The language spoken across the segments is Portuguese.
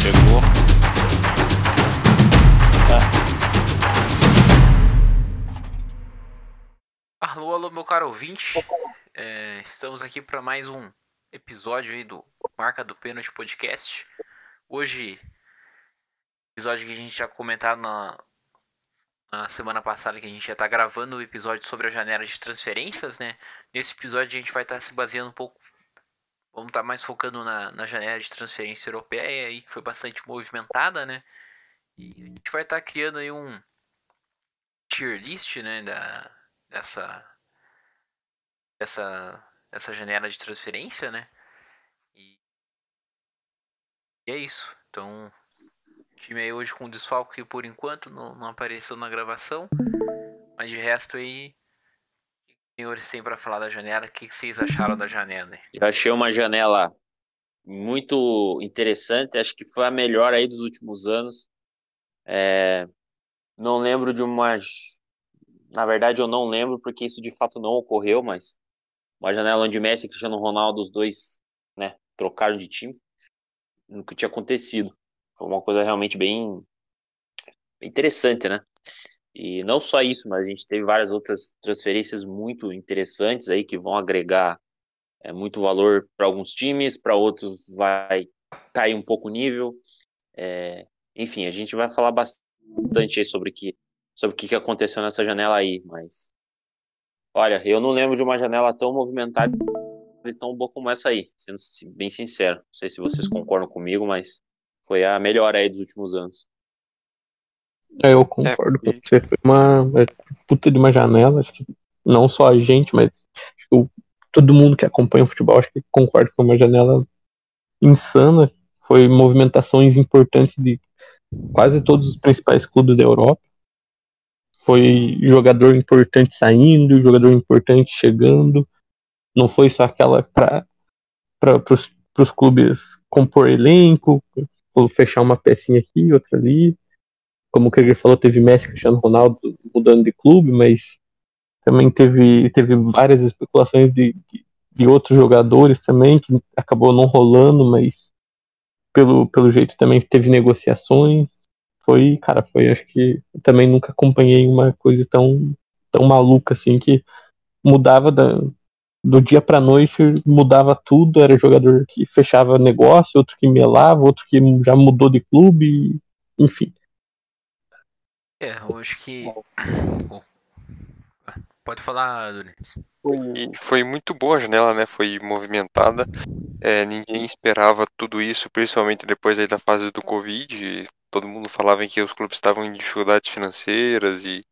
chegou. Alô, alô, meu caro ouvinte. É, estamos aqui para mais um episódio aí do Marca do Pênalti Podcast. Hoje, episódio que a gente já comentado na, na semana passada, que a gente já está gravando o episódio sobre a janela de transferências, né? Nesse episódio a gente vai estar tá se baseando um pouco, vamos estar tá mais focando na, na janela de transferência europeia aí, que foi bastante movimentada, né? E a gente vai estar tá criando aí um tier list, né, da, dessa, dessa, dessa janela de transferência, né? E, e é isso. Então, o time aí hoje com desfalque por enquanto não, não apareceu na gravação. Mas de resto aí, senhores têm para falar da janela? O que vocês acharam da janela? Eu achei uma janela muito interessante, acho que foi a melhor aí dos últimos anos. É, não lembro de uma na verdade, eu não lembro porque isso de fato não ocorreu, mas uma janela onde Messi e Cristiano Ronaldo, os dois, né, trocaram de time, nunca tinha acontecido. Foi uma coisa realmente bem, interessante, né? E não só isso, mas a gente teve várias outras transferências muito interessantes aí que vão agregar é, muito valor para alguns times, para outros vai cair um pouco o nível. É, enfim, a gente vai falar bastante aí sobre que sobre o que aconteceu nessa janela aí, mas olha, eu não lembro de uma janela tão movimentada e tão boa como essa aí, sendo bem sincero. Não sei se vocês concordam comigo, mas foi a melhor aí dos últimos anos. É, eu concordo é, com você. Foi uma é, puta de uma janela, acho que não só a gente, mas acho que o, todo mundo que acompanha o futebol acho que concorda que foi uma janela insana. Foi movimentações importantes de quase todos os principais clubes da Europa foi jogador importante saindo, jogador importante chegando. Não foi só aquela para os clubes compor elenco, fechar uma pecinha aqui, outra ali. Como o Krieger falou, teve Messi Cristiano Ronaldo mudando de clube, mas também teve, teve várias especulações de, de, outros jogadores também, que acabou não rolando, mas pelo, pelo jeito também teve negociações foi, cara, foi, acho que também nunca acompanhei uma coisa tão, tão maluca assim que mudava da, do dia pra noite, mudava tudo, era jogador que fechava negócio, outro que melava, outro que já mudou de clube, enfim. É, eu acho que. Bom, pode falar, Donis. Foi, foi muito boa a janela, né? Foi movimentada. É, ninguém esperava tudo isso, principalmente depois aí da fase do Covid todo mundo falava que os clubes estavam em dificuldades financeiras e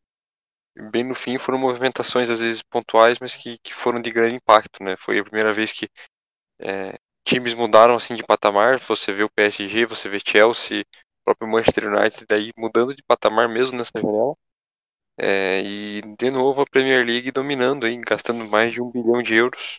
bem no fim foram movimentações às vezes pontuais, mas que, que foram de grande impacto, né? Foi a primeira vez que é, times mudaram assim de patamar. Você vê o PSG, você vê Chelsea, próprio Manchester United daí mudando de patamar mesmo nessa janela. É, e de novo a Premier League dominando aí, gastando mais de um bilhão de euros,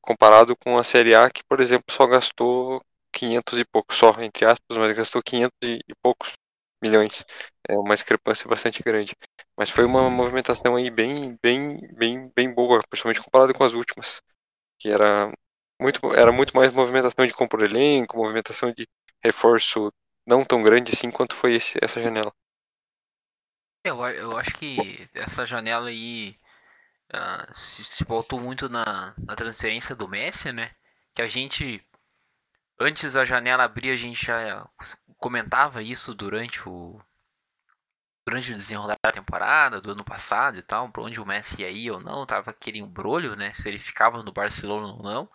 comparado com a Série A que, por exemplo, só gastou 500 e poucos só, entre aspas, mas gastou 500 e poucos milhões. É uma discrepância bastante grande. Mas foi uma movimentação aí bem, bem, bem, bem boa, principalmente comparado com as últimas, que era muito, era muito mais movimentação de compor elenco, movimentação de reforço não tão grande assim quanto foi esse, essa janela. Eu, eu acho que essa janela aí uh, se, se voltou muito na, na transferência do Messi, né? Que a gente Antes da janela abrir, a gente já comentava isso durante o durante o desenrolar da temporada do ano passado e tal, para onde o Messi ia ir ou não, tava aquele embrolho, né, se ele ficava no Barcelona ou não.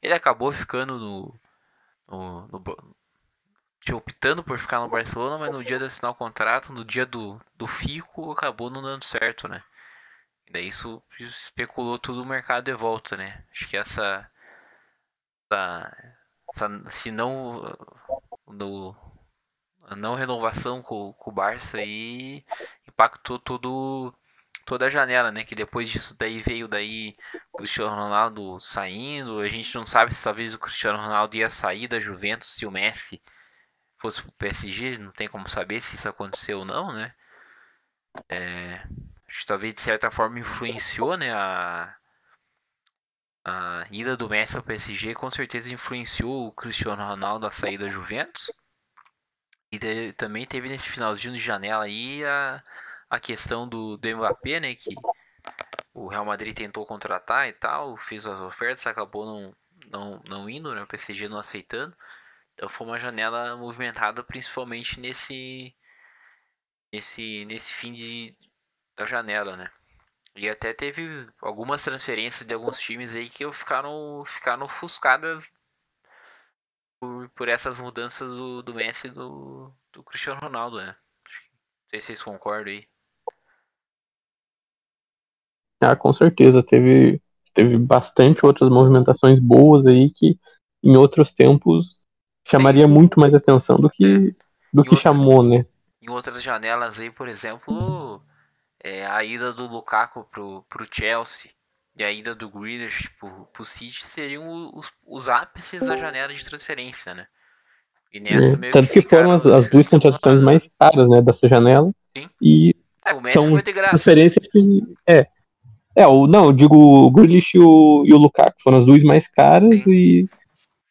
Ele acabou ficando no, no, no optando por ficar no Barcelona, mas no dia de assinar o contrato, no dia do, do FICO, acabou não dando certo, né? E daí isso especulou tudo o mercado de volta, né? Acho que essa, essa se não no, a não renovação com, com o Barça aí impactou tudo toda a janela, né? Que depois disso daí veio daí o Cristiano Ronaldo saindo. A gente não sabe se talvez o Cristiano Ronaldo ia sair da Juventus se o Messi fosse pro PSG. Não tem como saber se isso aconteceu ou não, né? É, acho que talvez de certa forma influenciou, né? A, a ida do Messi ao PSG com certeza influenciou o Cristiano Ronaldo a sair da Juventus. E também teve nesse finalzinho de janela aí a, a questão do, do Mbappé, né? Que o Real Madrid tentou contratar e tal, fez as ofertas, acabou não, não, não indo, né? O PSG não aceitando. Então foi uma janela movimentada principalmente nesse nesse nesse fim de, da janela, né? E até teve algumas transferências de alguns times aí que ficaram ficaram ofuscadas por, por essas mudanças do, do Messi e do, do Cristiano Ronaldo, né? Não sei se vocês concordam aí. Ah, com certeza. Teve, teve bastante outras movimentações boas aí que em outros tempos chamaria muito mais atenção do que, é. do que outra, chamou, né? Em outras janelas aí, por exemplo, é, a ida do Lukaku pro, pro Chelsea e a ida do Grealish pro, pro City seriam os, os ápices da janela de transferência, né? E nessa é, tanto que, que foram as, as duas contratações mais caras, né, dessa janela. Sim. E é, são transferências que é, é, o, não, eu digo o Grealish e o, e o Lukaku foram as duas mais caras Sim. e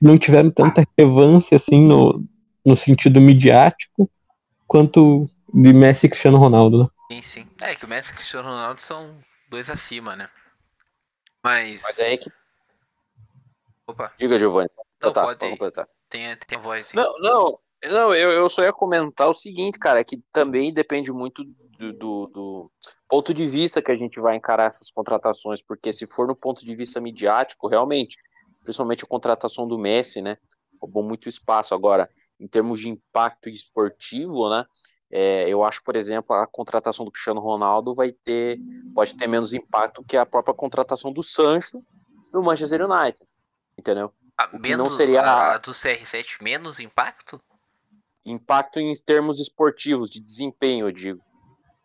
não tiveram tanta relevância assim no, no sentido midiático quanto de Messi e Cristiano Ronaldo, né? Sim, sim. É que o Messi e o Cristiano Ronaldo são dois acima, né? Mas. Mas é que. Opa. Diga, Giovanni. Não, tá, pode. Tem, tem a voz, sim. Não, não, não eu, eu só ia comentar o seguinte, cara, é que também depende muito do, do, do, ponto de vista que a gente vai encarar essas contratações, porque se for no ponto de vista midiático, realmente, principalmente a contratação do Messi, né, roubou muito espaço. Agora, em termos de impacto esportivo, né, é, eu acho, por exemplo, a contratação do Cristiano Ronaldo vai ter, pode ter menos impacto que a própria contratação do Sancho do Manchester United, entendeu? Ah, menos, não seria a, a do CR7 menos impacto? Impacto em termos esportivos, de desempenho, eu digo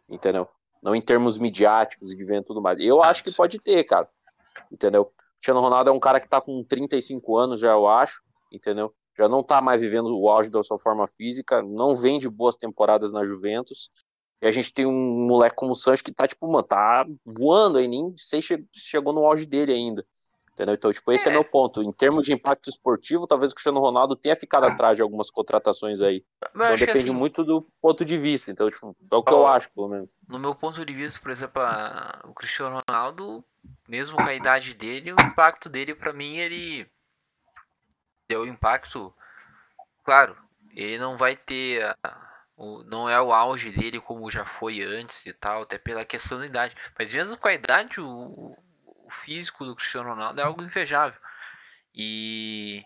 entendeu? Não em termos midiáticos e de vento e tudo mais. Eu acho que pode ter, cara, entendeu? Cristiano Ronaldo é um cara que tá com 35 anos já, eu acho, entendeu? Já não tá mais vivendo o auge da sua forma física, não vem de boas temporadas na Juventus. E a gente tem um moleque como o Sancho que tá, tipo, mano, tá voando aí, nem sei se chegou no auge dele ainda. Entendeu? Então, tipo, esse é. é meu ponto. Em termos de impacto esportivo, talvez o Cristiano Ronaldo tenha ficado ah. atrás de algumas contratações aí. Mas então depende assim, muito do ponto de vista. Então, tipo, é o que ó, eu acho, pelo menos. No meu ponto de vista, por exemplo, a, o Cristiano Ronaldo, mesmo com a idade dele, o impacto dele, para mim, ele deu impacto. Claro, ele não vai ter. A, o, não é o auge dele como já foi antes e tal, até pela questão da idade. Mas mesmo com a idade, o, o físico do Cristiano Ronaldo é algo invejável. E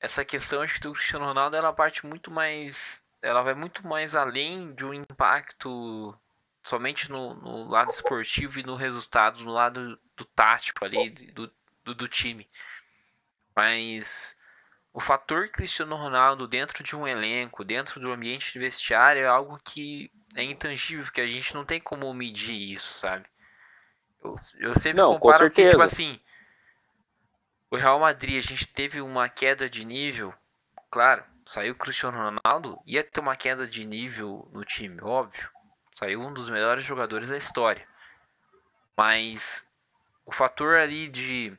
essa questão acho que do Cristiano Ronaldo ela parte muito mais ela vai muito mais além de um impacto somente no, no lado esportivo e no resultado no lado do tático ali do, do, do time mas o fator Cristiano Ronaldo dentro de um elenco dentro do ambiente de vestiário é algo que é intangível que a gente não tem como medir isso sabe eu, eu sempre não, comparo com que, tipo assim, o Real Madrid, a gente teve uma queda de nível, claro, saiu o Cristiano Ronaldo, ia ter uma queda de nível no time, óbvio. Saiu um dos melhores jogadores da história. Mas o fator ali de.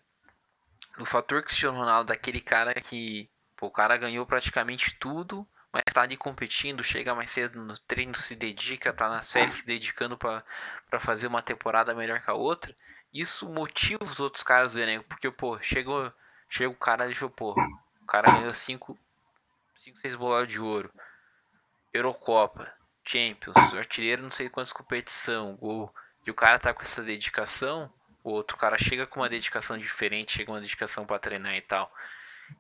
O fator Cristiano Ronaldo, daquele cara que. Pô, o cara ganhou praticamente tudo mas tá ali competindo, chega mais cedo no treino, se dedica, tá nas férias se dedicando para fazer uma temporada melhor que a outra, isso motiva os outros caras do elenco, porque, pô, chegou, chega o cara e falou, pô, o cara ganhou 5, 5, 6 bolas de ouro, Eurocopa, Champions, artilheiro não sei quantas competição, gol, e o cara tá com essa dedicação, o outro cara chega com uma dedicação diferente, chega com uma dedicação para treinar e tal.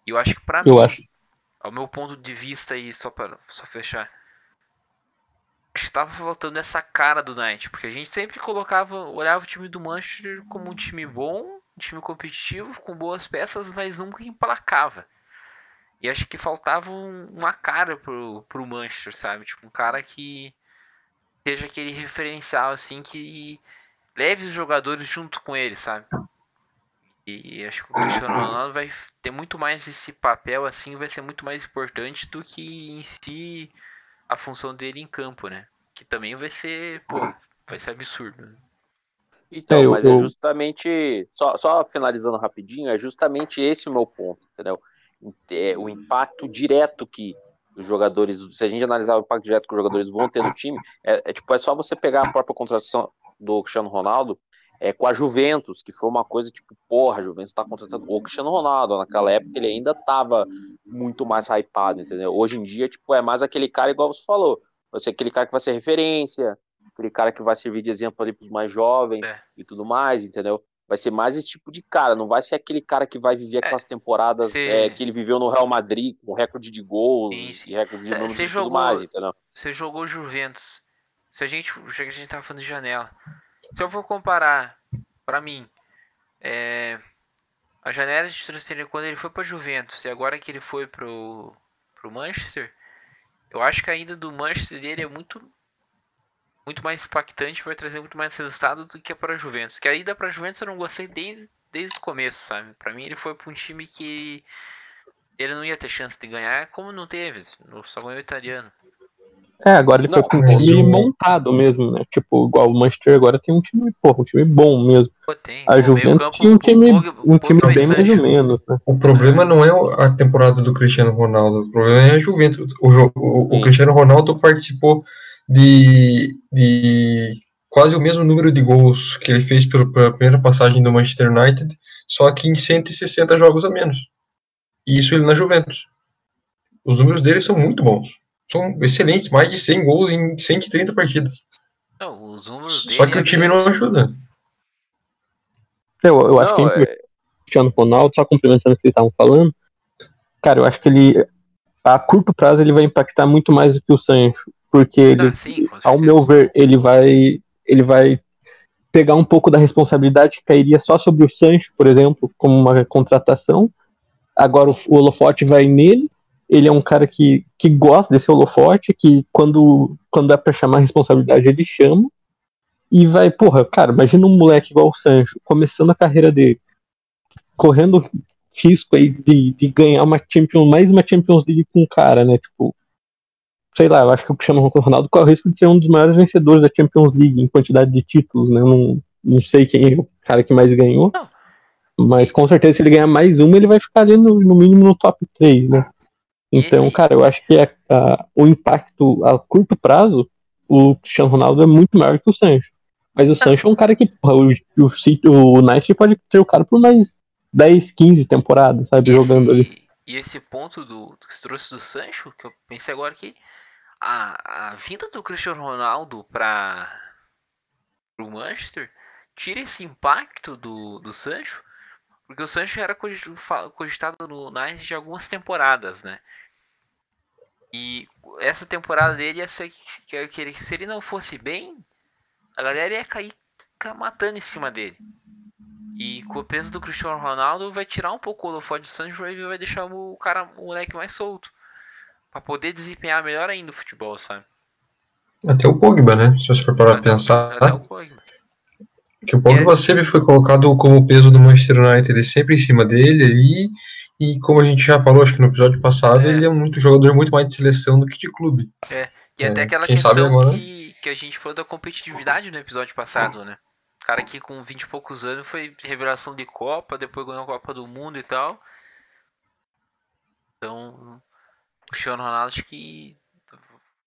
E eu acho que pra eu mim, acho ao meu ponto de vista aí, só para só fechar, estava faltando essa cara do Knight, porque a gente sempre colocava, olhava o time do Manchester como um time bom, um time competitivo, com boas peças, mas nunca emplacava. E acho que faltava uma cara pro, pro Manchester, sabe? Tipo, um cara que seja aquele referencial, assim, que leve os jogadores junto com ele, sabe? E acho que o Cristiano Ronaldo vai ter muito mais esse papel, assim, vai ser muito mais importante do que em si a função dele em campo, né? Que também vai ser, pô, vai ser absurdo. Né? Então, é, mas é justamente, só, só finalizando rapidinho, é justamente esse o meu ponto, entendeu? É, o impacto direto que dos jogadores, se a gente analisar o impacto direto que os jogadores vão ter no time, é, é, tipo, é só você pegar a própria contratação do Cristiano Ronaldo é, com a Juventus, que foi uma coisa tipo, porra, a Juventus tá contratando o Cristiano Ronaldo, naquela época ele ainda tava muito mais hypado, entendeu? Hoje em dia, tipo, é mais aquele cara, igual você falou, vai ser aquele cara que vai ser referência, aquele cara que vai servir de exemplo ali pros mais jovens é. e tudo mais, entendeu? Vai ser mais esse tipo de cara, não vai ser aquele cara que vai viver é, aquelas temporadas é, que ele viveu no Real Madrid, com recorde de gols e recorde de números e tudo mais, entendeu? Você jogou Juventus. Se a gente, já que a gente tava falando de janela, se eu for comparar, para mim, é, a janela de transferência quando ele foi para Juventus e agora que ele foi pro, pro Manchester, eu acho que a ida do Manchester dele é muito muito mais impactante, vai trazer muito mais resultado do que para Juventus. Que a ida para Juventus eu não gostei desde, desde o começo, sabe? Para mim ele foi para um time que ele não ia ter chance de ganhar, como não teve, só ganhou o italiano. É, agora ele não, foi com um time montado mesmo, né? Tipo, igual o Manchester agora tem um time, porra, um time bom mesmo. Pô, tem. A Juventus tinha um time, um time bem mais ou menos, né? O problema não é a temporada do Cristiano Ronaldo, o problema é a Juventus. O, o, o Cristiano Ronaldo participou de, de quase o mesmo número de gols que ele fez pela, pela primeira passagem do Manchester United, só que em 160 jogos a menos. E isso ele na Juventus. Os números dele são muito bons. São excelentes, mais de 100 gols em 130 partidas. Não, os números Só que o time não ajuda. Eu, eu acho não, que é... o Cristiano Ronaldo, só complementando o que eles estavam falando, cara, eu acho que ele a curto prazo ele vai impactar muito mais do que o Sancho porque ele, ah, sim, ao meu ver, ele vai, ele vai pegar um pouco da responsabilidade que cairia só sobre o Sancho, por exemplo, como uma contratação. Agora o, o holofote vai nele. Ele é um cara que, que gosta desse holofote, que quando, quando é para chamar a responsabilidade, ele chama. E vai, porra, cara, imagina um moleque igual o Sancho, começando a carreira dele, correndo risco aí de, de ganhar uma Champions, mais uma Champions League com o cara, né? Tipo, sei lá, eu acho que o Cristiano Ronaldo corre o risco de ser um dos maiores vencedores da Champions League em quantidade de títulos, né? Eu não, não sei quem é o cara que mais ganhou. Mas com certeza, se ele ganhar mais uma, ele vai ficar ali no, no mínimo no top 3, né? Então, Esse... cara, eu acho que a, a, o impacto a curto prazo, o Cristiano Ronaldo é muito maior que o Sancho. Mas o Sancho é um cara que, porra, o, o, o Nice pode ter o cara por mais 10, 15 temporadas, sabe, esse, jogando ali. E esse ponto do, que você trouxe do Sancho, que eu pensei agora que a, a vinda do Cristiano Ronaldo para o Manchester tira esse impacto do, do Sancho, porque o Sancho era cogitado no United de algumas temporadas, né? E essa temporada dele ia ser que, que ele, se ele não fosse bem, a galera ia cair matando em cima dele. E com o peso do Cristiano Ronaldo vai tirar um pouco o holofote do Sancho e vai deixar o cara, o moleque mais solto para poder desempenhar melhor ainda o futebol, sabe? Até o Pogba, né? Se você for parar pra pensar. Até o Pogba. Que o Pogba é... sempre foi colocado como peso do Manchester United, ele sempre em cima dele ali. E como a gente já falou, acho que no episódio passado, é. ele é muito jogador muito mais de seleção do que de clube. É. E até é, aquela questão agora... que, que a gente falou da competitividade no episódio passado, né? O cara que com 20 e poucos anos foi revelação de Copa, depois ganhou a Copa do Mundo e tal. Então, Cristiano Ronaldo acho que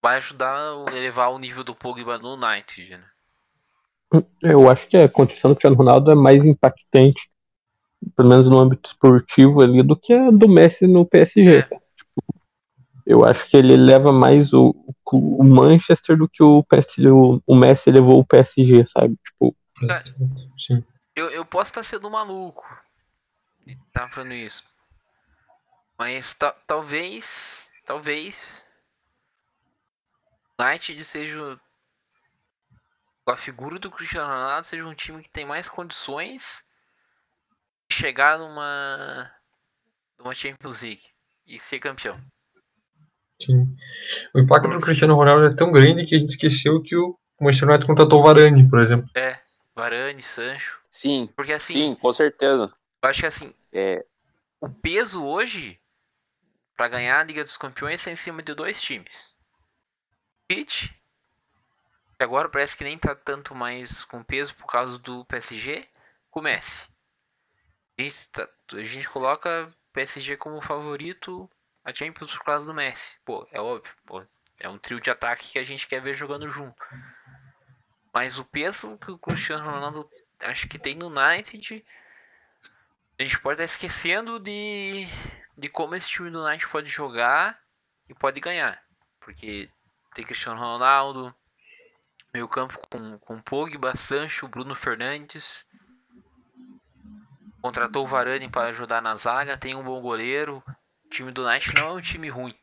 vai ajudar a elevar o nível do Pogba no United, né? Eu acho que a condição do Cristiano Ronaldo é mais impactante, pelo menos no âmbito esportivo ali, do que a do Messi no PSG. É. Tipo, eu acho que ele leva mais o, o Manchester do que o, PSG, o, o Messi levou o PSG, sabe? Tipo, é. Sim. Eu, eu posso estar sendo maluco e tá falando isso. Mas talvez talvez United seja a figura do Cristiano Ronaldo seja um time que tem mais condições de chegar numa numa Champions League e ser campeão. Sim. O impacto do Cristiano Ronaldo é tão grande que a gente esqueceu que o Manchester United contratou o Varane, por exemplo. É, Varane, Sancho. Sim. Porque assim, sim, com certeza. Eu acho que assim, é... o peso hoje para ganhar a Liga dos Campeões é em cima de dois times. City, agora parece que nem tá tanto mais com peso por causa do PSG, com Messi. A gente, tá, a gente coloca PSG como favorito a Champions por causa do Messi. Pô, é óbvio. Pô, é um trio de ataque que a gente quer ver jogando junto. Mas o peso que o Cristiano Ronaldo acho que tem no United, a gente pode estar esquecendo de, de como esse time do United pode jogar e pode ganhar. Porque tem Cristiano Ronaldo, meio campo com, com Pogba, Sancho, Bruno Fernandes. Contratou o Varane para ajudar na zaga, tem um bom goleiro. O time do United não é um time ruim.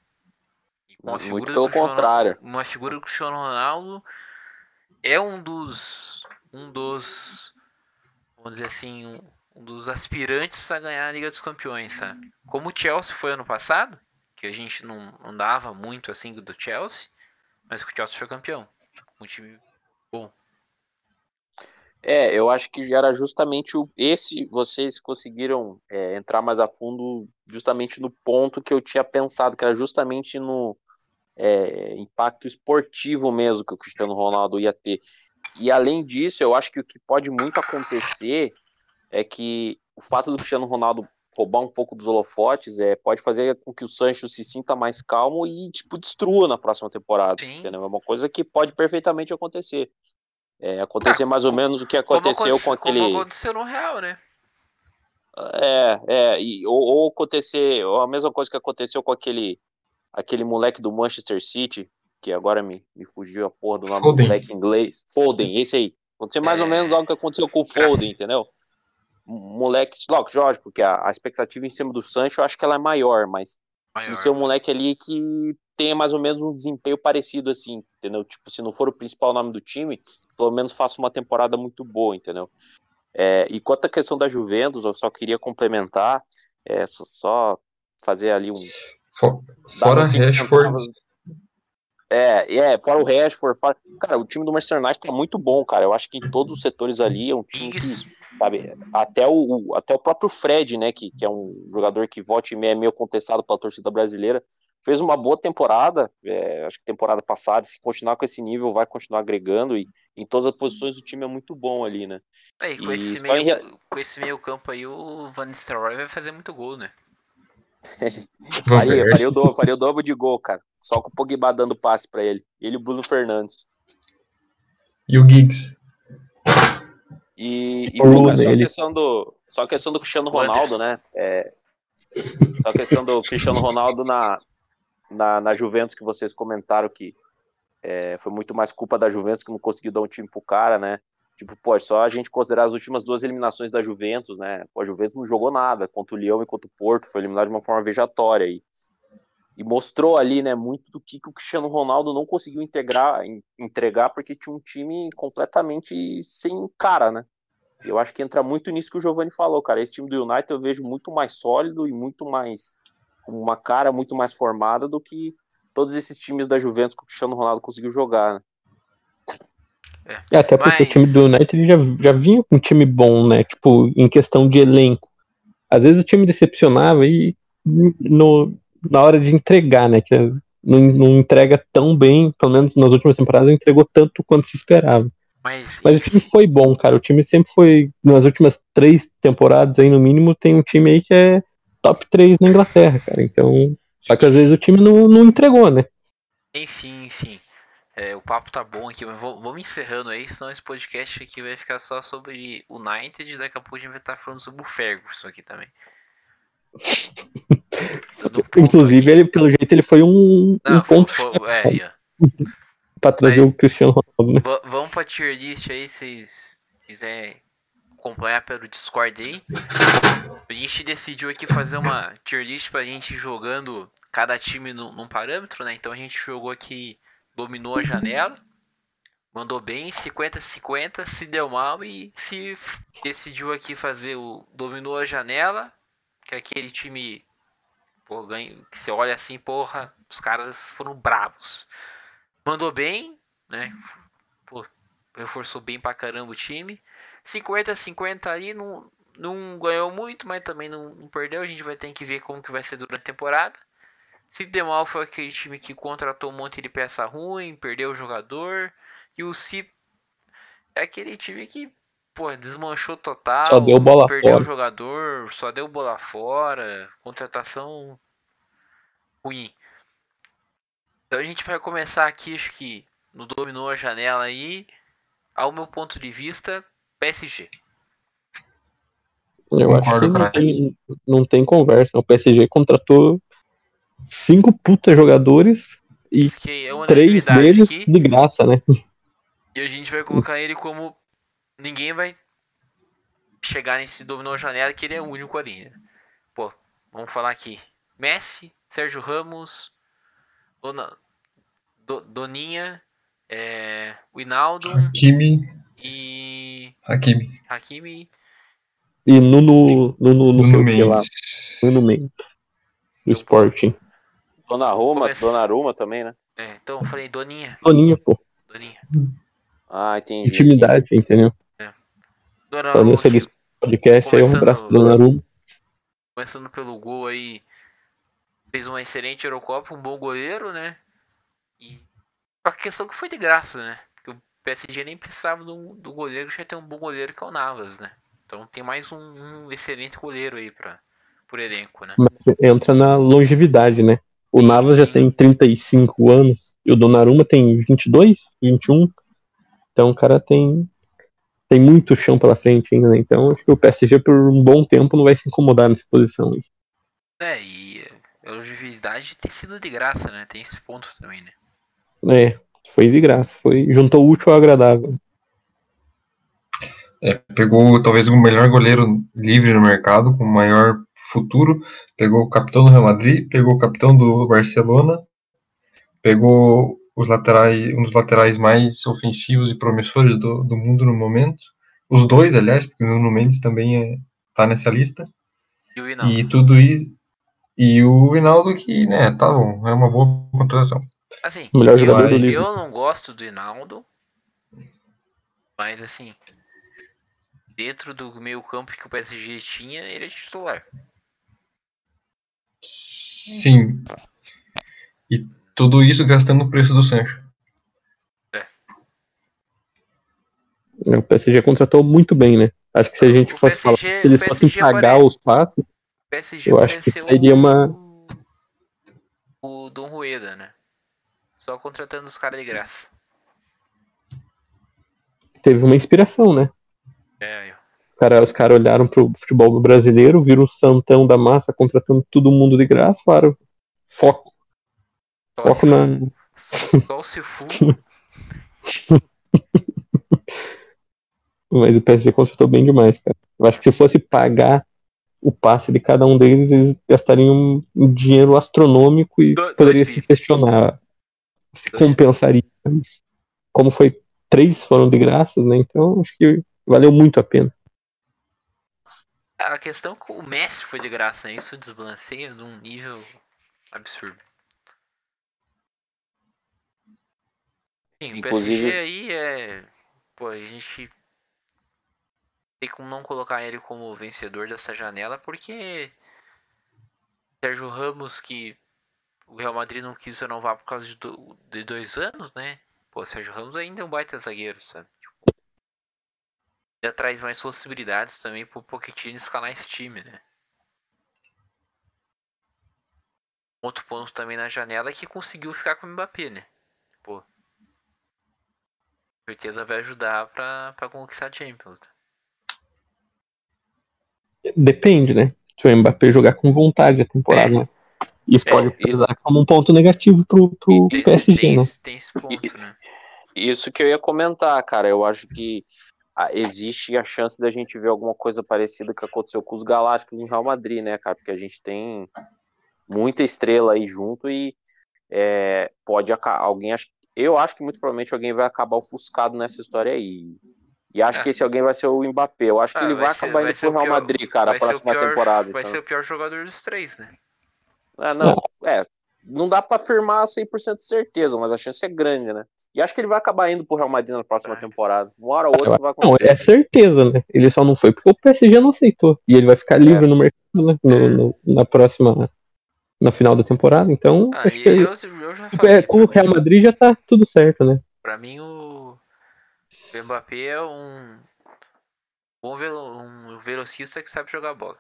Muito pelo contrário. Uma figura do Cristiano Ronaldo é um dos um dos vamos dizer assim um, um, dos aspirantes a ganhar a Liga dos Campeões, sabe? Como o Chelsea foi ano passado, que a gente não, não dava muito assim do Chelsea, mas que o Chelsea foi campeão, um time bom. É, eu acho que era justamente o, esse, vocês conseguiram é, entrar mais a fundo justamente no ponto que eu tinha pensado, que era justamente no, é, impacto esportivo mesmo que o Cristiano Ronaldo ia ter. E além disso, eu acho que o que pode muito acontecer é que o fato do Cristiano Ronaldo roubar um pouco dos holofotes é, pode fazer com que o Sancho se sinta mais calmo e tipo destrua na próxima temporada. Entendeu? É uma coisa que pode perfeitamente acontecer. É, acontecer ah, mais ou menos o que aconteceu com aquele. Como aconteceu no Real, né? É, é, e, ou, ou acontecer, ou a mesma coisa que aconteceu com aquele aquele moleque do Manchester City, que agora me, me fugiu a porra do nome Foden. do moleque inglês. Foden, esse aí. Aconteceu mais é... ou menos algo que aconteceu com o Foden, entendeu? Moleque, lógico, porque a, a, expectativa em cima do Sancho eu acho que ela é maior, mas maior, se ser um moleque ali que tenha mais ou menos um desempenho parecido assim, entendeu? Tipo, se não for o principal nome do time, pelo menos faça uma temporada muito boa, entendeu? É, e quanto à questão da Juventus, eu só queria complementar, é, só, só fazer ali um, Fora Rashford. É, é, fora o Rashford. Fora... Cara, o time do Manchester United tá muito bom, cara. Eu acho que em todos os setores ali é um time que, sabe, até o, até o próprio Fred, né, que, que é um jogador que vote e é meio contestado pela torcida brasileira, fez uma boa temporada. É, acho que temporada passada, se continuar com esse nível, vai continuar agregando e em todas as posições o time é muito bom ali, né? É, e com, e esse meio, em... com esse meio campo aí, o Van Nistelrooy vai fazer muito gol, né? faria, faria, o dobro, faria o dobro de gol, cara. Só com o Pogba dando passe para ele. Ele e o Bruno Fernandes. E o Giggs. E, e só, a questão do, só a questão do Cristiano Ronaldo, né? É, só a questão do Cristiano Ronaldo na, na, na Juventus que vocês comentaram que é, foi muito mais culpa da Juventus que não conseguiu dar um time pro cara, né? Tipo, pô, só a gente considerar as últimas duas eliminações da Juventus, né? Pô, a Juventus não jogou nada contra o Leão e contra o Porto, foi eliminado de uma forma vejatória e, e mostrou ali, né, muito do que, que o Cristiano Ronaldo não conseguiu integrar, entregar, porque tinha um time completamente sem cara, né? Eu acho que entra muito nisso que o Giovanni falou, cara. Esse time do United eu vejo muito mais sólido e muito mais com uma cara muito mais formada do que todos esses times da Juventus que o Cristiano Ronaldo conseguiu jogar, né? É, até porque Mas... o time do United já, já vinha com um time bom, né? Tipo, em questão de elenco. Às vezes o time decepcionava e no, na hora de entregar, né? Que não, não entrega tão bem, pelo menos nas últimas temporadas, não entregou tanto quanto se esperava. Mas... Mas o time foi bom, cara. O time sempre foi, nas últimas três temporadas aí no mínimo, tem um time aí que é top 3 na Inglaterra, cara. Então, só que às vezes o time não, não entregou, né? Enfim, enfim. É, o papo tá bom aqui, mas vamos encerrando aí, senão esse podcast aqui vai ficar só sobre o United e daqui a pouco a gente vai estar falando sobre o Ferguson aqui também. Inclusive, ele, pelo jeito, ele foi um, Não, um ponto. Foi, foi, é, pra trazer o Cristiano Ronaldo, né? Vamos pra tier list aí, se vocês quiserem acompanhar pelo Discord aí. A gente decidiu aqui fazer uma tier list pra gente jogando cada time num, num parâmetro, né? Então a gente jogou aqui dominou a janela, mandou bem, 50-50, se deu mal e se decidiu aqui fazer o dominou a janela, que é aquele time pô, ganha, que você olha assim, porra, os caras foram bravos. Mandou bem, né? Pô, reforçou bem pra caramba o time. 50-50 aí, não, não ganhou muito, mas também não, não, perdeu. A gente vai ter que ver como que vai ser durante a temporada. Se Demal foi aquele time que contratou um monte de peça ruim, perdeu o jogador. E o Si é aquele time que, pô, desmanchou total. Só deu bola perdeu fora. o jogador, só deu bola fora. Contratação ruim. Então a gente vai começar aqui, acho que no dominou a janela aí, ao meu ponto de vista, PSG. Eu Concordo, acho que não tem, não tem conversa. O PSG contratou cinco puta jogadores e é três deles aqui, de graça, né? E a gente vai colocar ele como ninguém vai chegar nesse dominou a janela que ele é o único ali. Né? Pô, vamos falar aqui. Messi, Sérgio Ramos, Dona, Do, Doninha, é, Winaldo Hakimi e Hakimi. Hakimi e Nuno, Nuno, Nuno, Nuno Mendes. Lá. Nuno Mendes. Do Sporting. Dona Roma, Comece... Dona Roma também, né? É, então eu falei Doninha. Doninha, pô. Doninha. Ah, entendi. Intimidade, entendeu? É. Dona Roma. podcast aí, um abraço pro Dona Roma. Começando pelo gol aí. Fez uma excelente Eurocopa, um bom goleiro, né? E a questão que foi de graça, né? Porque o PSG nem precisava do, do goleiro, já tem um bom goleiro que é o Navas, né? Então tem mais um, um excelente goleiro aí para por elenco, né? Mas entra na longevidade, né? O sim, Navas sim. já tem 35 anos e o Donnarumma tem 22, 21. Então o cara tem tem muito chão pela frente ainda, né? Então acho que o PSG por um bom tempo não vai se incomodar nessa posição aí. É, e a longevidade tem sido de graça, né? Tem esse ponto também, né? É, foi de graça, foi juntou o útil ao agradável. É, pegou talvez o melhor goleiro livre no mercado, com maior futuro. Pegou o capitão do Real Madrid, pegou o capitão do Barcelona, pegou os laterais, um dos laterais mais ofensivos e promissores do, do mundo no momento. Os dois, aliás, porque o Nuno Mendes também está é, nessa lista. E, o e tudo isso. E o Hinaldo que, né, tá bom, é uma boa contratação. Assim, melhor jogador eu, do eu não gosto do Hinaldo, mas assim, dentro do meio campo que o PSG tinha, ele é titular. Sim. E tudo isso gastando o preço do Sancho. É. O PSG contratou muito bem, né? Acho que se a gente o fosse PSG, falar, se eles fossem pagar os passes, eu acho que seria uma. O Dom Rueda, né? Só contratando os caras de graça. Teve uma inspiração, né? É, Cara, os caras olharam pro futebol brasileiro, viram o Santão da massa contratando todo mundo de graça, falaram: foco. Só foco na. Só o Cifu. Mas o PSG contratou bem demais, cara. Eu acho que se fosse pagar o passe de cada um deles, eles gastariam um dinheiro astronômico e Do, poderia se questionar se compensaria. Mas como foi três foram de graça, né? Então acho que valeu muito a pena. A questão é que o Messi foi de graça, né? Isso desbalanceia de um nível absurdo. Sim, o PSG aí é. Pô, a gente tem como não colocar ele como vencedor dessa janela, porque Sérgio Ramos, que o Real Madrid não quis renovar por causa de, do, de dois anos, né? Pô, Sérgio Ramos ainda é um baita zagueiro, sabe? já traz mais possibilidades também pro Pochettino escalar esse time, né? Outro ponto também na janela é que conseguiu ficar com o Mbappé, né? Certeza vai ajudar pra, pra conquistar a Champions. Depende, né? Se o Mbappé jogar com vontade a temporada, é. né? Isso é, pode pesar como um ponto negativo pro, pro e, PSG, tem, né? Tem esse ponto, né? Isso que eu ia comentar, cara. Eu acho que existe a chance da gente ver alguma coisa parecida que aconteceu com os Galácticos no Real Madrid, né, cara? Porque a gente tem muita estrela aí junto e é, pode alguém eu acho que muito provavelmente alguém vai acabar ofuscado nessa história aí. E acho é. que esse alguém vai ser o Mbappé. Eu acho que ah, ele vai, vai ser, acabar indo pro Real pior, Madrid, cara, a próxima pior, temporada. Vai então. ser o pior jogador dos três, né? É, não, é, não dá para afirmar 100% de certeza, mas a chance é grande, né? E acho que ele vai acabar indo pro Real Madrid na próxima é. temporada. Uma hora ou outra vai acontecer. Não, é certeza, né? Ele só não foi porque o PSG não aceitou. E ele vai ficar livre é. no mercado, né? No, é. no, na próxima. Na final da temporada, então. Ah, acho que eu, eu já falei, é, com o Real Madrid já tá tudo certo, né? Pra mim, o, o Mbappé é um bom velo... um velocista que sabe jogar bola.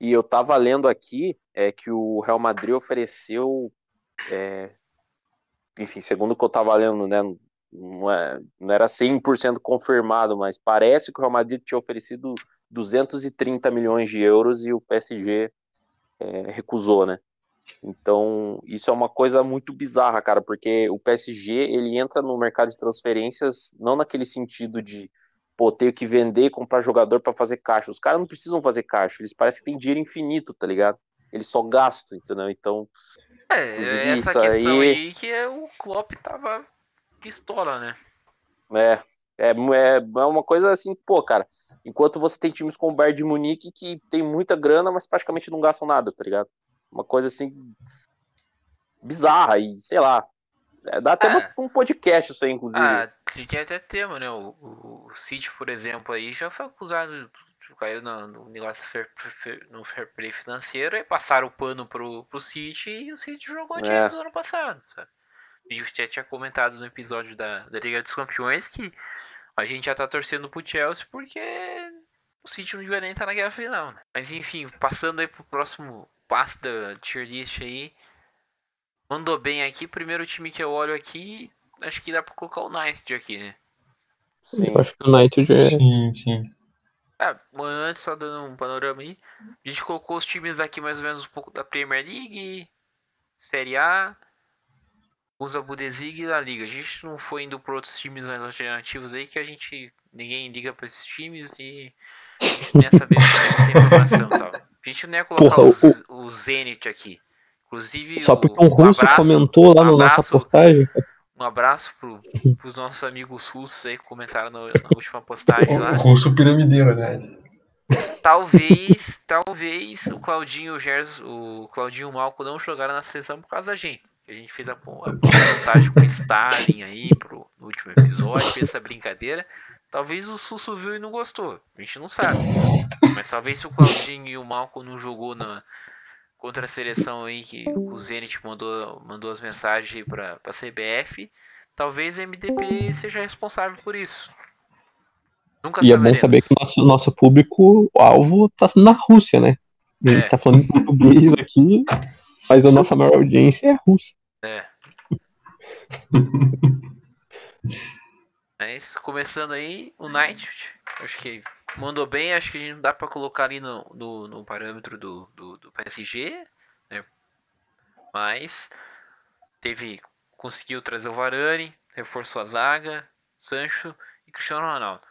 E eu tava lendo aqui é, que o Real Madrid ofereceu. É, enfim, segundo o que eu tava lendo, né? Não, é, não era 100% confirmado, mas parece que o Real Madrid tinha oferecido 230 milhões de euros e o PSG é, recusou, né? Então, isso é uma coisa muito bizarra, cara, porque o PSG, ele entra no mercado de transferências não naquele sentido de, pô, ter que vender e comprar jogador para fazer caixa. Os caras não precisam fazer caixa, eles parecem que tem dinheiro infinito, tá ligado? Eles só gastam, entendeu? Então, é, essa questão aí... aí que é o Klopp tava pistola, né? É, é, é, é uma coisa assim, pô, cara, enquanto você tem times como o Bayern de Munique que tem muita grana, mas praticamente não gastam nada, tá ligado? Uma coisa assim bizarra e sei lá. É, dá até é. um podcast isso aí, inclusive. Ah, tinha até tema, né? O, o, o City, por exemplo, aí já foi acusado, caiu no, no negócio fair, fair, no fair play financeiro e passaram o pano pro, pro City e o City jogou a é. no ano passado, sabe? E o tinha comentado no episódio da, da Liga dos Campeões que a gente já tá torcendo pro Chelsea porque o City não devia nem estar na guerra final, né? Mas enfim, passando aí pro próximo passo da tier list aí. Mandou bem aqui. Primeiro time que eu olho aqui, acho que dá pra colocar o United aqui, né? Sim. Eu acho que o United é. Sim, sim. Ah, antes, só dando um panorama aí. A gente colocou os times aqui mais ou menos um pouco da Premier League, Série A, usa a Bundesliga e da Liga. A gente não foi indo por outros times mais alternativos aí que a gente. ninguém liga pra esses times e a gente nem saber se tem informação e tal. A gente não ia colocar Porra, o, o Zenit aqui. Inclusive, só porque um russo um abraço, comentou lá um na nossa postagem. Um abraço pro, pros nossos amigos russos aí que comentaram no, na última postagem lá. O russo piramideiro, né? Talvez, talvez o Claudinho o Gerson, o Claudinho Malco não jogaram na seleção por causa da gente. A gente fez a, a montagem com o Stalin aí pro, no último episódio, fez essa brincadeira. Talvez o Sussu viu e não gostou. A gente não sabe. Mas talvez se o Claudinho e o Malcolm não jogou na, contra a seleção aí que o Zenit mandou, mandou as mensagens aí pra, pra CBF, talvez a MDP seja responsável por isso. Nunca e saberemos. é bom saber que nosso, nosso público alvo tá na Rússia, né? A gente é. tá falando português aqui, mas a nossa maior audiência é russa. É. Mas começando aí, o United, acho que mandou bem, acho que a gente dá para colocar ali no, no, no parâmetro do, do, do, PSG, né? Mas teve, conseguiu trazer o Varane, reforçou a zaga, Sancho e Cristiano Ronaldo.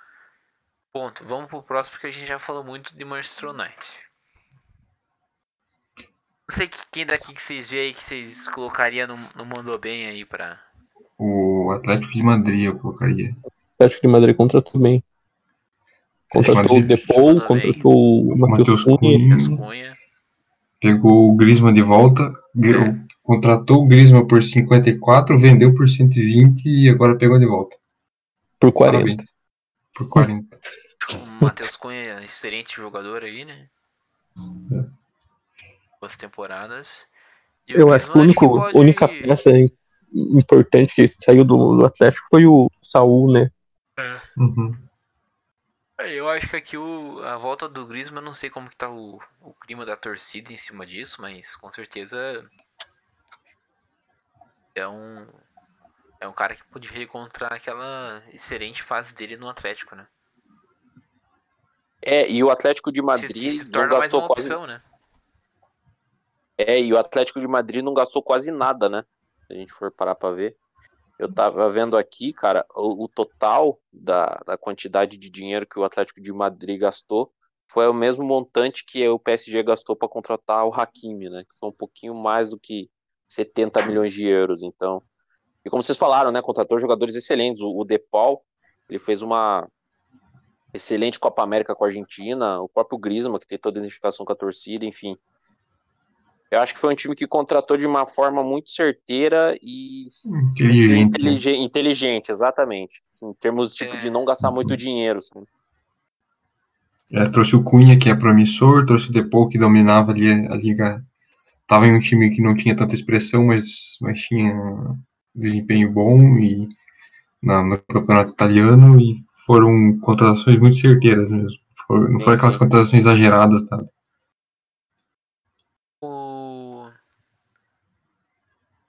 Ponto. Vamos pro próximo porque a gente já falou muito de Manchester United. Não sei quem daqui que vocês veem que vocês colocariam no, no mandou bem aí para o Atlético de Madrid eu colocaria. O Atlético de Madrid contratou bem. Contratou o Depou, contratou o Matheus Cunha. Cunha. Pegou o Griezmann de volta, é. contratou o Griezmann por 54, vendeu por 120 e agora pegou de volta. Por 40. Parabéns. Por 40. O Matheus Cunha, excelente jogador aí, né? Duas temporadas. eu acho que a única, única peça importante que saiu do, do Atlético foi o Saul, né? É. Uhum. é. Eu acho que aqui o, a volta do Griezmann, não sei como que tá o, o clima da torcida em cima disso, mas com certeza é um é um cara que pode reencontrar aquela excelente fase dele no Atlético, né? É, e o Atlético de Madrid se, se não gastou quase opção, né? É, e o Atlético de Madrid não gastou quase nada, né? se a gente for parar para ver. Eu tava vendo aqui, cara, o, o total da, da, quantidade de dinheiro que o Atlético de Madrid gastou foi o mesmo montante que o PSG gastou para contratar o Hakimi, né? Que foi um pouquinho mais do que 70 milhões de euros. Então, e como vocês falaram, né? Contratou jogadores excelentes. O, o ele fez uma excelente Copa América com a Argentina. O próprio Griezmann, que tem toda a identificação com a torcida, enfim. Eu acho que foi um time que contratou de uma forma muito certeira e inteligente, inteligente, inteligente exatamente. Assim, em termos tipo, de não gastar muito dinheiro. Assim. É, trouxe o Cunha, que é promissor, trouxe o Depou, que dominava ali a liga. Estava em um time que não tinha tanta expressão, mas, mas tinha desempenho bom e na, no campeonato italiano e foram contratações muito certeiras mesmo. For, não foram aquelas contratações exageradas, tá?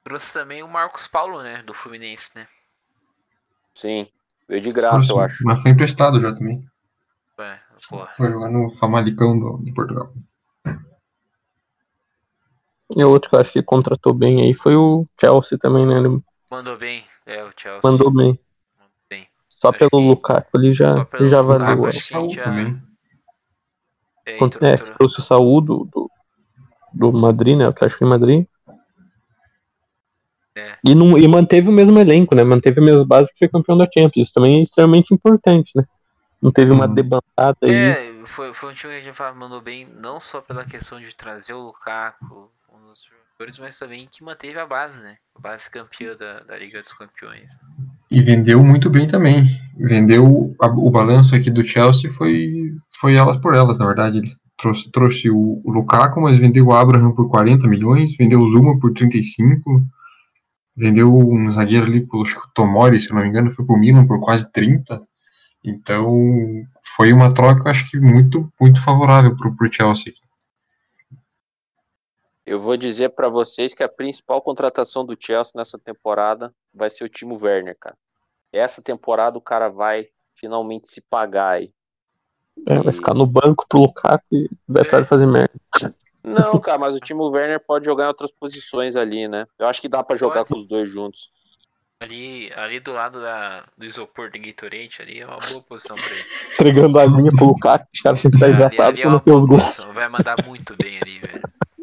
Trouxe também o Marcos Paulo, né? Do Fluminense, né? Sim. Veio de graça, eu acho. Mas foi emprestado já também. É, porra. Foi jogar no Famalicão do, de Portugal. E outro que eu acho que contratou bem aí foi o Chelsea também, né? Ele Mandou bem, é, o Chelsea. mandou bem. bem. Só Acho pelo que- Lukaku ele já, só pelo já Lukaku, valeu. acho que a gente já- também. É, Cont- entrou- É, entrou- trouxe o Saúl do, do, do Madrid, né? O Atlético de Madrid. É. E, não, e manteve o mesmo elenco, né? Manteve a mesma base que foi campeão da Champions. Isso também é extremamente importante, né? Não teve uma Uhum. debandada aí. É, foi, foi um time que a gente mandou bem, não só pela questão de trazer o Lukaku, um dos jogadores, mas também que manteve a base, né? A base campeã da, da Liga dos Campeões. E vendeu muito bem também. Vendeu a- o balanço aqui do Chelsea foi, foi elas por elas, na verdade. Eles trouxe, trouxe o, o Lukaku, mas vendeu o Abraham por 40 milhões, vendeu o Zuma por 35, vendeu um zagueiro ali pro acho que o Tomori, se não me engano, foi pro Milan por quase 30. Então foi uma troca, acho que muito, muito favorável pro, pro Chelsea. Eu vou dizer pra vocês que a principal contratação do Chelsea nessa temporada vai ser o Timo Werner, cara. Essa temporada o cara vai finalmente se pagar aí. É, vai ficar no banco pro Lukaku e vai de fazer merda. Não, cara, mas o Timo Werner pode jogar em outras posições ali, né? Eu acho que dá pra jogar Pode. com os dois juntos. Ali, ali do lado da, do isopor do Gatorade, ali é uma boa posição pra ele. Entregando a linha pro Lukaku, os caras sempre tá é pra não ter os gols. posição, vai mandar muito bem ali, velho.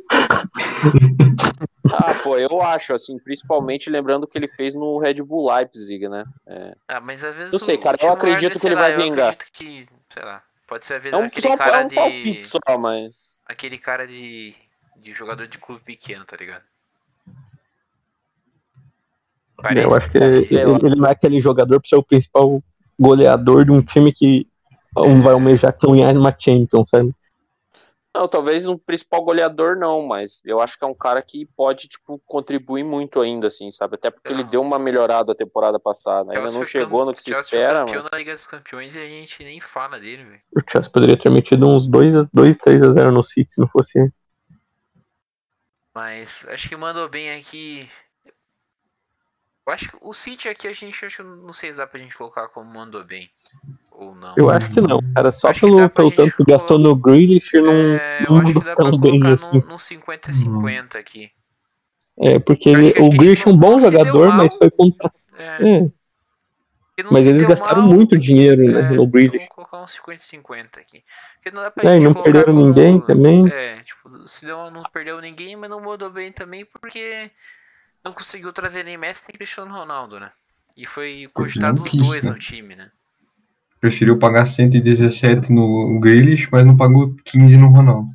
Ah, pô, eu acho, assim, principalmente lembrando o que ele fez no Red Bull Leipzig, né? Ah, mas às vezes Não sei, o cara, eu acredito Werner, que ele sei vai lá, eu vingar. acredito que, sei lá, pode ser às É vezes um, aquele só, cara é um de... palpite só, mas. aquele cara de, de jogador de clube pequeno, tá ligado? eu acho que sei ele, ele não é aquele jogador pra ser o principal goleador de um time que um vai almejar ganhar uma Champions, sabe? Não, talvez um principal goleador não, mas eu acho que é um cara que pode, tipo, contribuir muito ainda, assim, sabe? Até porque ele Não. deu uma melhorada a temporada passada. Ainda Chelsea não chegou no que se Chelsea espera, campeão mano. da Liga dos Campeões e a gente nem fala dele, velho. O Chelsea poderia ter metido uns 2, 2 3 a 0 no City se não fosse ele. Mas acho que mandou bem aqui. Eu acho que o City aqui a gente acho não sei se dá pra gente colocar como mandou bem. Ou não. Eu acho que não, cara. Só Acho pelo, pelo tanto que gastou no Grealish não, É, eu não acho que dá pra colocar assim. num, num 50-50 aqui. É, porque ele, o Grealish é um bom jogador, mas foi contra. É, É, mas eles gastaram mal, muito dinheiro né, é, no então Grealish. Vamos colocar um 50-50 aqui. Porque não dá pra É, e gente não perderam ninguém também. É, tipo, se deu, não perdeu ninguém, mas não mandou bem também porque não conseguiu trazer nem Messi nem Cristiano Ronaldo, né? E foi não os dois né? no time, né? Preferiu pagar 117 no Grealish, mas não pagou 15 no Ronaldo.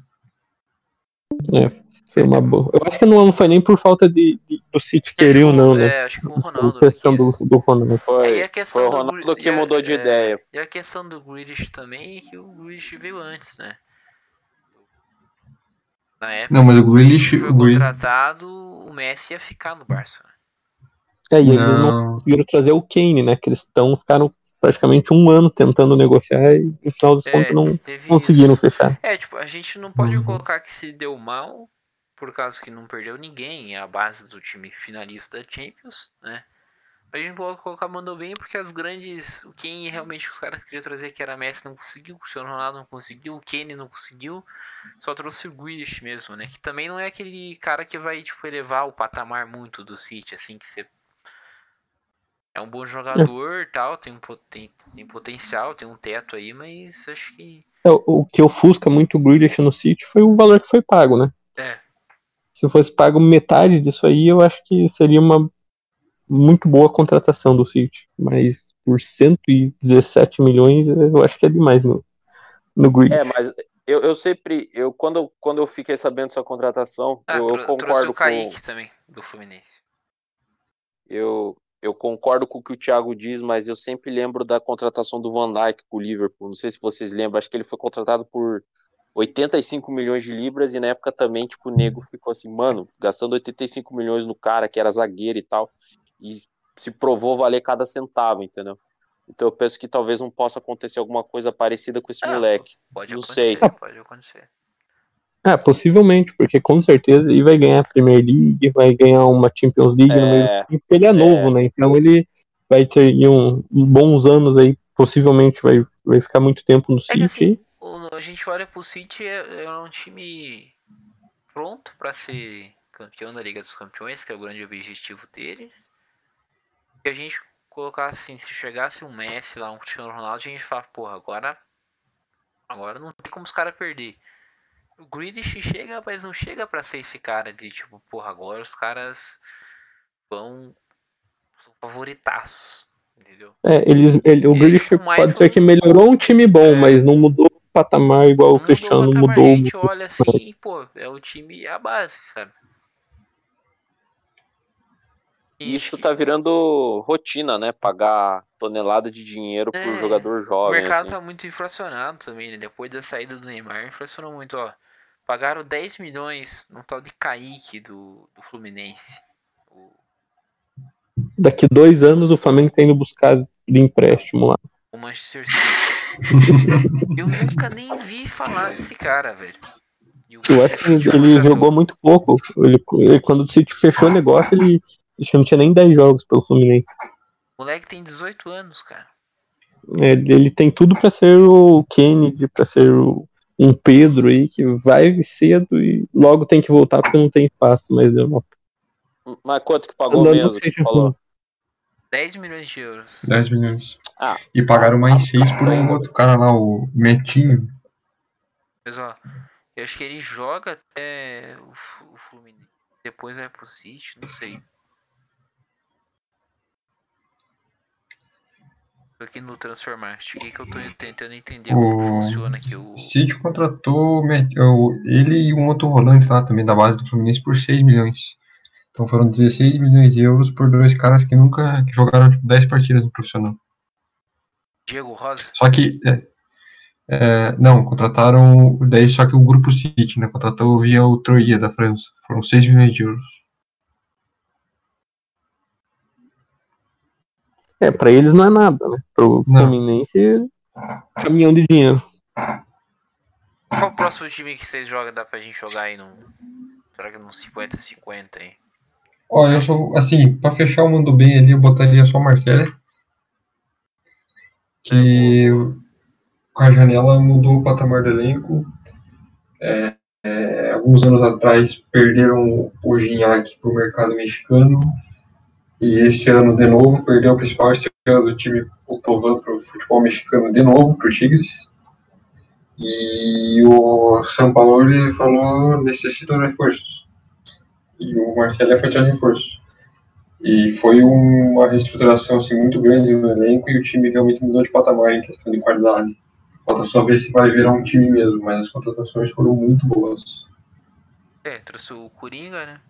Foi uma boa. Eu acho que não, não foi nem por falta de, de- do City querer ou não, né? É, acho que o Ronaldo. Foi questão do, do Ronaldo. É, Foi, a questão foi o do Ronaldo Gre- que a- mudou de é, ideia. E a questão do Grealish também é que o Grealish veio antes, né? Na época Não, mas o Grealish. foi O Grealish contratado, o Messi ia ficar no Barça. né? É, e eles não conseguiram trazer o Kane, né? Que eles estão, ficaram praticamente um ano tentando negociar e no final das É, contas não conseguiram isso. fechar. É, tipo, a gente não pode Uhum. colocar que se deu mal por causa que não perdeu ninguém, é a base do time finalista da Champions, né? A gente pode colocar mandou bem porque as grandes. o Quem realmente os caras queriam trazer que era Messi não conseguiu, o Cristiano Ronaldo não conseguiu, o Kane não conseguiu, só trouxe o Grealish mesmo, né? Que também não é aquele cara que vai tipo elevar o patamar muito do City, assim que você é um bom jogador, tal, tem um tem, tem potencial, tem um teto aí, mas acho que É, o, o que ofusca muito o Grealish no City foi o valor que foi pago, né? É. Se fosse pago metade disso aí, eu acho que seria uma muito boa contratação do City. Mas por 117 milhões, eu acho que é demais no, no Grealish. É, mas eu, eu sempre, eu quando, quando eu fiquei sabendo dessa contratação, Ah, eu, eu trouxe concordo o com Kaique também, do Fluminense. eu, eu concordo com o que o Thiago diz, mas eu sempre lembro da contratação do Van Dijk com o Liverpool. Não sei se vocês lembram, acho que ele foi contratado por 85 milhões de libras e na época também, tipo, o nego ficou assim, mano, gastando 85 milhões no cara que era zagueiro e tal, e se provou valer cada centavo, entendeu? Então eu penso que talvez não possa acontecer alguma coisa parecida com esse Ah, moleque. Pode Não acontecer, sei. pode acontecer. É, possivelmente, porque com certeza ele vai ganhar a Premier League, vai ganhar uma Champions League é, no meio do tempo, ele é, é, novo, né? Então ele vai ter um, bons anos aí, possivelmente vai, vai ficar muito tempo no City. É assim, a gente olha pro City, é, é um time pronto para ser campeão da Liga dos Campeões, que é o grande objetivo deles. A gente colocar assim, se chegasse um Messi lá, um Cristiano Ronaldo, a gente fala, porra, agora agora não tem como os caras perder. O Grealish chega, mas não chega para ser esse cara de tipo, porra, agora os caras vão são favoritaços, entendeu? É, eles, ele, o Grealish tipo, pode ser que melhorou um time bom, é, mas não mudou o patamar igual o Cristiano mudou. mudou a gente olha assim, pô, é o time a base, sabe? Isso tá virando rotina, né? Pagar tonelada de dinheiro é, por jogador jovem. O mercado assim. tá muito inflacionado também, né? Depois da saída do Neymar, inflacionou muito, ó. Pagaram 10 milhões no tal de Kaique do, do Fluminense. O... Daqui dois anos o Flamengo tá indo buscar de empréstimo lá. O Manchester City. Eu nunca nem vi falar desse cara, velho. Eu acho que ele jogou muito pouco. Ele, ele, quando o City fechou o negócio, ele Acho que não tinha nem 10 jogos pelo Fluminense. O moleque tem 18 anos, cara. É, ele tem tudo para ser o Kennedy, para ser o, um Pedro aí, que vai cedo e logo tem que voltar porque não tem espaço mais de Europa. Mas quanto que pagou Andando mesmo? Que falou? 10 milhões de euros. 10 milhões. Ah. E pagaram mais 6 por um outro cara lá, o Metinho. Mas ó, eu acho que ele joga até o, o Fluminense. Depois vai pro City, não sei. Aqui no Transformast. O que, que eu tô tentando entender o... como funciona aqui o. City contratou ele e um outro volante lá também da base do Fluminense por 6 milhões. Então foram 16 milhões de euros por dois caras que nunca que jogaram 10 tipo, partidas no profissional. Diego Rosa? Só que. É, é, não, contrataram 10, só que o grupo City, né? Contratou via o Troia da França. Foram 6 milhões de euros. É, pra eles não é nada, né? Pro não. Fluminense, caminhão de dinheiro. Qual o próximo time que vocês jogam? Dá pra gente jogar aí num. Será que num 50-50 aí? Olha, eu sou. Assim, pra fechar o mundo bem ali, eu botaria só o Marcelo. Que com a janela mudou o patamar do elenco. É, é, alguns anos atrás perderam o Ginhaque pro mercado mexicano e esse ano, de novo, perdeu o principal estrela do time, o Tovan, para o futebol mexicano, de novo, para o Tigres. E o São Paulo falou de reforços. E o Marcelo foi de reforço. E foi uma reestruturação assim, muito grande no elenco e o time realmente mudou de patamar em questão de qualidade. Falta só ver se vai virar um time mesmo, mas as contratações foram muito boas. É, trouxe o Coringa, né?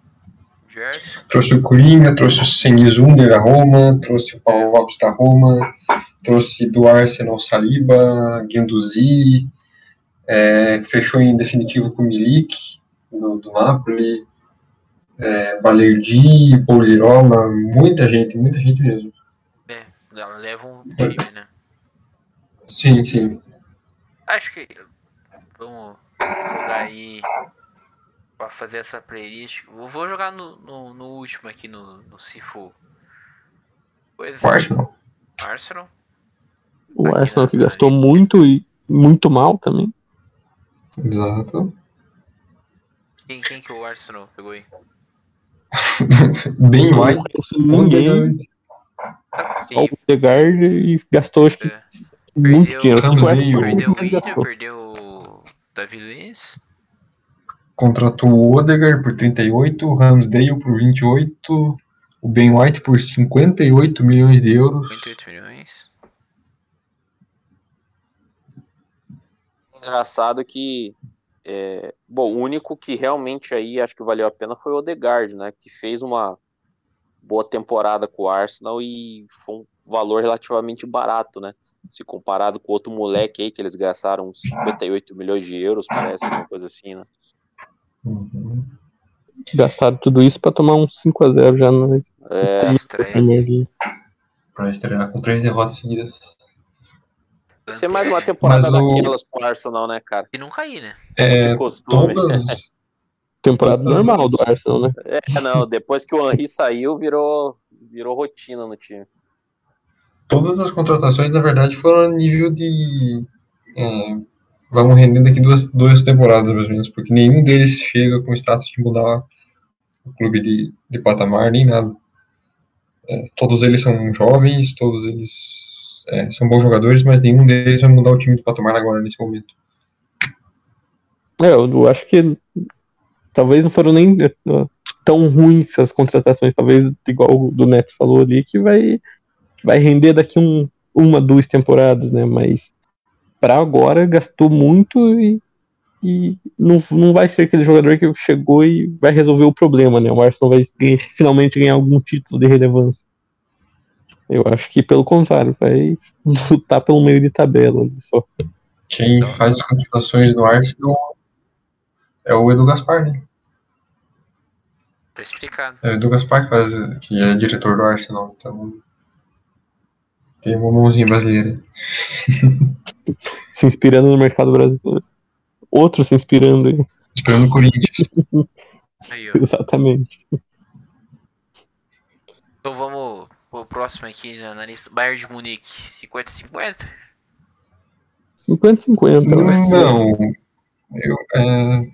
Gerson. Trouxe o Coringa, trouxe o Sengizunder da Roma, trouxe o Paulo Lopes da Roma, trouxe do Arsenal Saliba, Guendouzi, é, fechou em definitivo com o Milik, do, do Napoli, é, Balerdi, Polirola, muita gente, muita gente mesmo. É, leva um time, né? Sim, sim. Acho que vamos jogar aí para fazer essa playlist. Eu vou jogar no, no, no último aqui no, no Sifu. Pois o Arsenal. Arsenal. O aqui Arsenal que gastou muito e muito mal também. Exato. Quem, quem que o Arsenal pegou aí? Bem mais. Ninguém. Só o Odegaard e gastou acho que é. muito perdeu, dinheiro. Perdeu, perdeu o Ida, perdeu o Davi Luiz contratou o Odegaard por 38, o Ramsdale por 28, o Ben White por 58 milhões de euros. 58 milhões. Engraçado que é, bom, o único que realmente aí acho que valeu a pena foi o Odegaard, né, que fez uma boa temporada com o Arsenal e foi um valor relativamente barato, né? Se comparado com outro moleque aí que eles gastaram 58 milhões de euros, parece, alguma coisa assim, né? Uhum. Gastaram tudo isso pra tomar um 5x0 já no. É, estreia. Pra estrear com três derrotas seguidas. Vai ser mais uma temporada Mas o- daquelas pro Arsenal, né, cara? E não cair, né? É, De costume. todas, Temporada Todas normal do Arsenal, né? É, não, depois que o Henry saiu, virou, virou rotina no time. todas as contratações, na verdade, foram a nível de. É, vamos render daqui duas, duas temporadas, mais ou menos, porque nenhum deles chega com status de mudar o clube de, de patamar, nem nada. É, todos eles são jovens, todos eles é, são bons jogadores, mas nenhum deles vai mudar o time de patamar agora, nesse momento. É, eu, acho que talvez não foram nem eh, tão ruins as contratações, talvez igual o do Neto falou ali, que vai, vai render daqui um, uma, duas temporadas, né? Mas para agora gastou muito e, e não, não vai ser aquele jogador que chegou e vai resolver o problema, né? O Arsenal vai ganhar- finalmente ganhar algum título de relevância. Eu acho que pelo contrário, vai lutar pelo meio de tabela ali só. Quem faz as contratações no Arsenal é o Edu Gaspar, né? Tá explicado. É o Edu Gaspar que, faz, que é diretor do Arsenal, então. Tem uma mãozinha brasileira. Se inspirando no mercado brasileiro. Outro se inspirando aí. Esperando o Corinthians. Aí, ó. Exatamente. Então vamos pro próximo aqui na na lista. Bayern de Munique, 50-50. 50-50. vai ser. Não. Eu, é,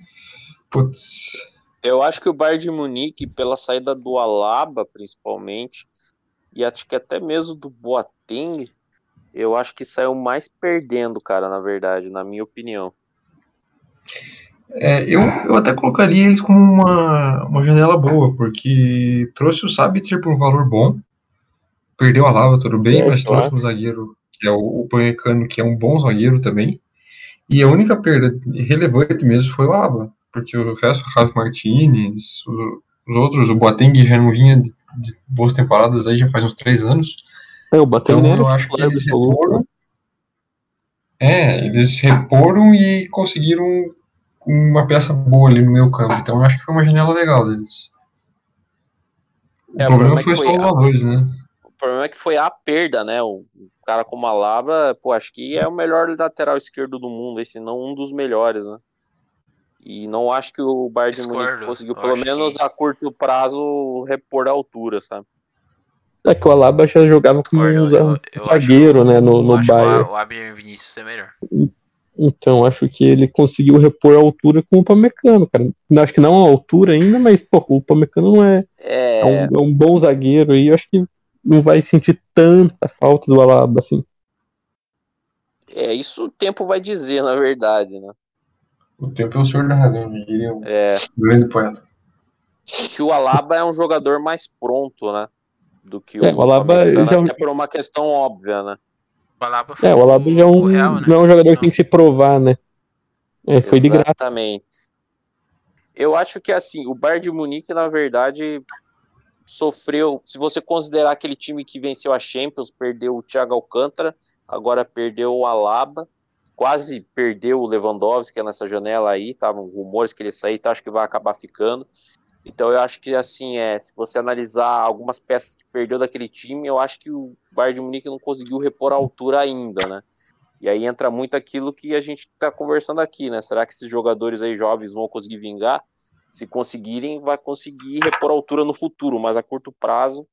putz. Eu acho que o Bayern de Munique, pela saída do Alaba, principalmente, e acho que até mesmo do Boateng, eu acho que saiu mais perdendo, cara, na verdade, na minha opinião. É, eu, eu até colocaria eles como uma, uma janela boa, porque trouxe o Sabitzer por um valor bom. Perdeu a lava, tudo bem, É, mas trouxe claro. um zagueiro, que é o, o Panecano, que é um bom zagueiro também. E a única perda relevante mesmo foi o Alaba, porque o resto, o Rafa Martinez, o- os outros, o Boateng já não vinha de, de boas temporadas aí já faz uns três anos. É, o Boateng Então eu acho que eles reporam. É, eles reporam e conseguiram uma peça boa ali no meio campo. Então eu acho que foi uma janela legal deles. O É, o problema problema é foi que só foi os a- valores, né? O problema é que foi a perda, né? O cara como Alaba, pô, acho que é o melhor lateral esquerdo do mundo, esse não um dos melhores, né? E não acho que o Bayern de Munique conseguiu, pelo menos que- a curto prazo, repor a altura, sabe? É que o Alaba já jogava como um eu- eu zagueiro, o- né, no, eu no acho que o A- Bayern. O Abner Vinícius é melhor. Então, acho que ele conseguiu repor a altura com o Pamecano, cara. Acho que não a altura ainda, mas, pô, o Pamecano não é, é, É, um, é um bom zagueiro e eu acho que não vai sentir tanta falta do Alaba, assim. é isso o tempo vai dizer, na verdade, né? O tempo é o senhor da razão, diria o É, grande poeta. que o Alaba é um jogador mais pronto, né? Do que É, o Alaba já- até por uma questão óbvia, né? O Alaba foi É, o Alaba já é um, o Real, né? não é um jogador que tem que se provar, né? É, foi de graça. Exatamente. Eu acho que assim, o Bayern de Munique, na verdade, sofreu. Se você considerar aquele time que venceu a Champions, perdeu o Thiago Alcântara, agora perdeu o Alaba, quase perdeu o Lewandowski nessa janela aí, estavam rumores que ele ia sair, então acho que vai acabar ficando. Então eu acho que assim, é, se você analisar algumas peças que perdeu daquele time, eu acho que o Bayern de Munique não conseguiu repor a altura ainda, né? E aí entra muito aquilo que a gente está conversando aqui, né? Será que esses jogadores aí jovens vão conseguir vingar? Se conseguirem, vai conseguir repor a altura no futuro, mas a curto prazo,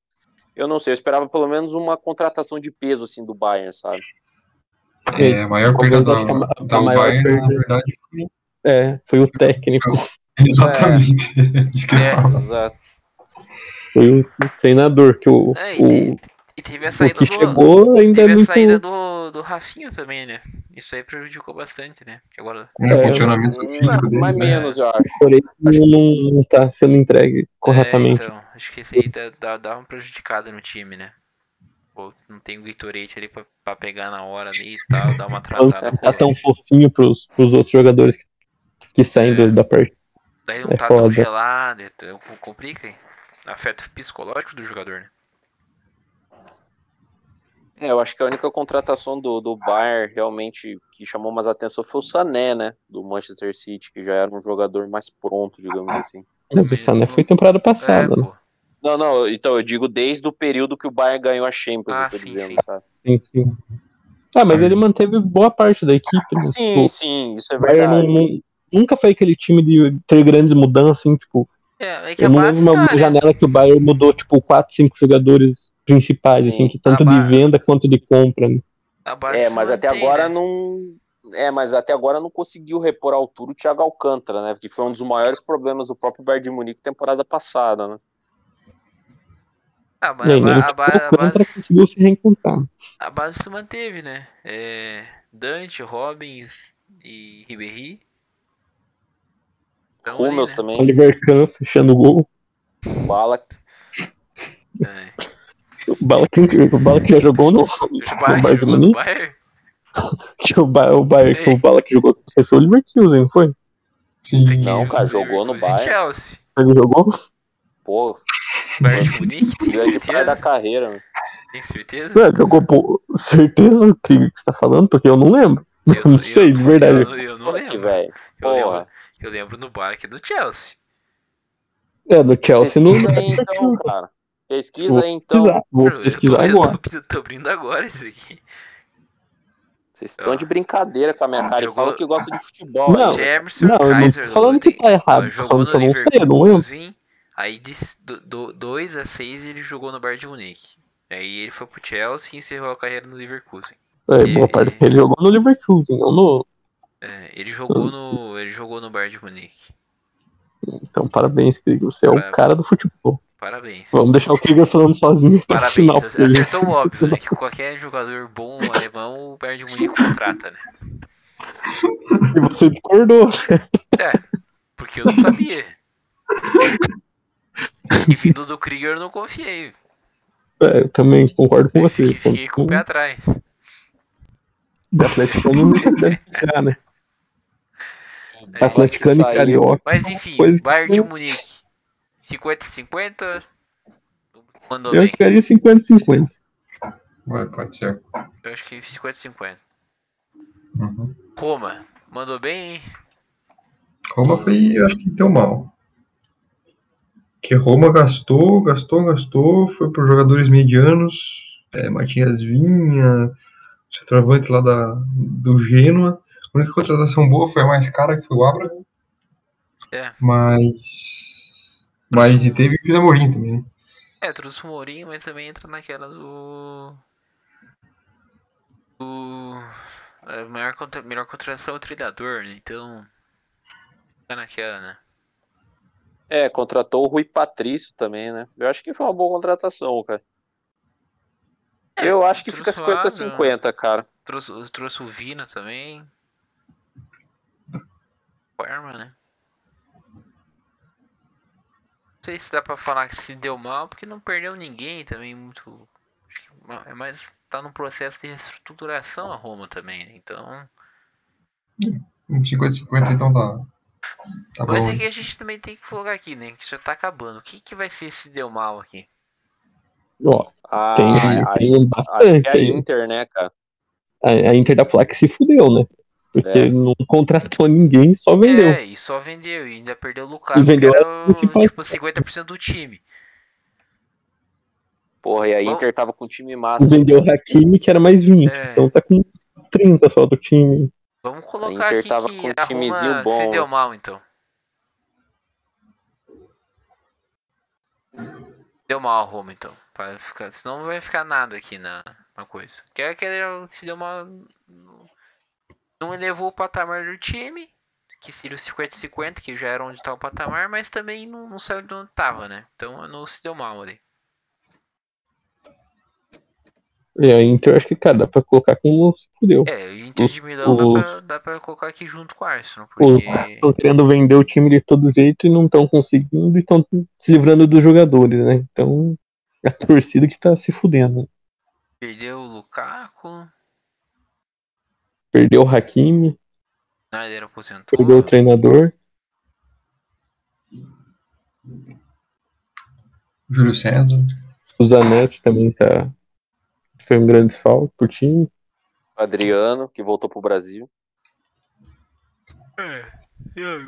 eu não sei. Eu esperava pelo menos uma contratação de peso assim do Bayern, sabe? É, a maior perda da, acho que a ma- a da maior Bayern, na perda- verdade, É, foi o técnico, exatamente. É. falo. Exato. foi o treinador que o, É, e, o, te- e teve a o saída que do. chegou ainda é Teve a muito. saída do, do Rafinho também, né? Isso aí prejudicou bastante, né? Agora. Com o É. funcionamento físico Não, deles, mais né? menos, eu acho. Porém, não, não tá sendo entregue corretamente. É, então, acho que isso aí dá, dá, dá uma prejudicada no time, né? Pô, não tem o Gatorade ali pra, pra pegar na hora ali e tal, dar uma atrasada. Não tá tão fofinho pros, pros outros jogadores que, que saem do- da partida. Daí não é tá tão foda. gelado, então complica, hein? Afeta o psicológico do jogador, né? É, eu acho que a única contratação do, do Bayern realmente que chamou mais atenção foi o Sané, né? Do Manchester City, que já era um jogador mais pronto, digamos assim. O Sané foi temporada É, passada, né? pô. Não, não, então eu digo desde o período que o Bayern ganhou a Champions, Ah, eu tô sim, dizendo, sim. sabe? Sim, sim. Ah, mas ele manteve boa parte da equipe. Né? Sim, tipo, sim, isso é Bayern verdade. não- não- nunca foi aquele time de ter grandes mudanças, assim, tipo. É, é que Eu não lembro uma janela que o Bayern mudou, tipo, 4, 5 jogadores principais, Sim, assim, que tanto de venda quanto de compra. Né? É, mas até mantém, agora né? não. É, mas até agora não conseguiu repor a altura o Thiago Alcântara, né? Que foi um dos maiores problemas do próprio Bayern de Munique temporada passada, né? Ah, mas a, a a Alcântara base, conseguiu se reencontrar. a base se manteve, né? É, Dante, Robbins e Ribéry. Tão ali, Hummels né? também, Oliver Kahn fechando o gol. Bala. É. O Bala que, o Bala que já jogou no, O no Bayern Bayern de jogou no Munique. Bayern? Que o, ba, o, Bayern, o Bala que jogou você foi o Leverkusen, não foi? Sim. Não, cara, jogou no e Bayern. Chelsea. Ele jogou? Pô, Bayern de Munique, tem grande parte da certeza? carreira? Tem certeza? É, jogou, pô, certeza que que você tá falando, porque eu não lembro. Eu não sei, de verdade. Eu, eu não Olha aqui, lembro. velho. Eu lembro, Porra. Eu lembro no Bayern que é do Chelsea. É, no Chelsea não. Pesquisa aí então, cara. Pesquisa aí então. pesquisar, vou tô- pesquisar eu tô, agora. Eu tô, abrindo agora isso aqui. Vocês estão de brincadeira com a minha cara e Jogou- falam que gosta de futebol. Não, né? Emerson, Não, não Kaiser, tô falando que tá errado, tô jogou falando no que eu não sei, eu não lembro. Leverkusen, aí de 2 a 6 ele jogou no Bayern de Munique. Aí ele foi pro Chelsea e encerrou a carreira no Leverkusen. É, boa parte ele jogou no Leverkusen, não no. É, ele jogou no. Ele jogou no Bayern de Munique. Então, parabéns, Krieger. Você é o cara do futebol. Parabéns. Vamos deixar o Krieger falando sozinho Parabéns. final. Acertou o óbvio, né? Que qualquer jogador bom alemão, o Bayern de Munique contrata, né? E você discordou. É, porque eu não sabia. E vindo do Krieger eu não confiei. É, eu também concordo com você. Fiquei, fiquei com o pé atrás. O Atlético não deve tirar, né? É, Atleticano e. Carioca. Mas enfim, Coisa Bayern que- de Munique. 50-50. Mandou Eu bem. ficaria 50-50. Vai, pode ser. Eu acho que 50-50. Uhum. Roma. Mandou bem. Roma foi, eu acho que deu mal. Que Roma gastou, gastou, gastou, foi para jogadores medianos, é, Matias Vinha, centroavante lá da, do Genoa. A única contratação boa foi a mais cara que foi o Abraham. É. Mas. Mas e teve o José Mourinho também, né? É, trouxe o Mourinho, mas também entra naquela do. Do. A maior contra... melhor contratação é o treinador, né? Então. Fica naquela, né? É, contratou o Rui Patrício também, né? Eu acho que foi uma boa contratação, cara. É, Eu acho que fica trouxe o 50-50, cara. Trouxe, trouxe o Vina também. Parma, né? Não sei se dá pra falar que se deu mal, porque não perdeu ninguém também muito. Acho que ma- é mais. tá num processo de reestruturação a Roma também, né? Então. Um 50-50 então tá. Tá Mas bom. é que a gente também tem que colocar aqui, né? Que já tá acabando. O que, que vai ser se deu mal aqui? Ó, Ah, tem, acho, tem acho bastante. que é a. Inter, né, cara? A, a Inter da Placa se fudeu, né? Porque É. não contratou ninguém, só vendeu. É, e só vendeu. E ainda perdeu o Lukaku, E vendeu que a era o, tipo 50% do time. Porra, e a Bom. Inter tava com um time massa. Vendeu o Hakimi, que era mais 20. É. Então tá com 30 só do time. Vamos colocar Inter aqui tava que com um a timezinho Roma bom, se deu mal, então. Deu mal a Roma, então. Ficar, senão não vai ficar nada aqui na, na coisa. Quer que ele se deu mal. Não elevou o patamar do time, que seria o 50-50, que já era onde tá o patamar, mas também não, não saiu de onde tava, né? Então não se deu mal ali. E a Inter, acho que, cara, dá pra colocar como se fudeu. É, o Inter de Os- Milão dá, os- pra, dá pra colocar aqui junto com o Arsenal, porque. estão querendo vender o time de todo jeito e não estão conseguindo e estão se livrando dos jogadores, né? Então, é a torcida que tá se fudendo. Perdeu o Lukaku, Perdeu o Hakimi, Snyder aposentou. perdeu o treinador. Júlio César. O Zanetti também tá. Foi um grande desfalque pro time. Adriano, que voltou pro Brasil.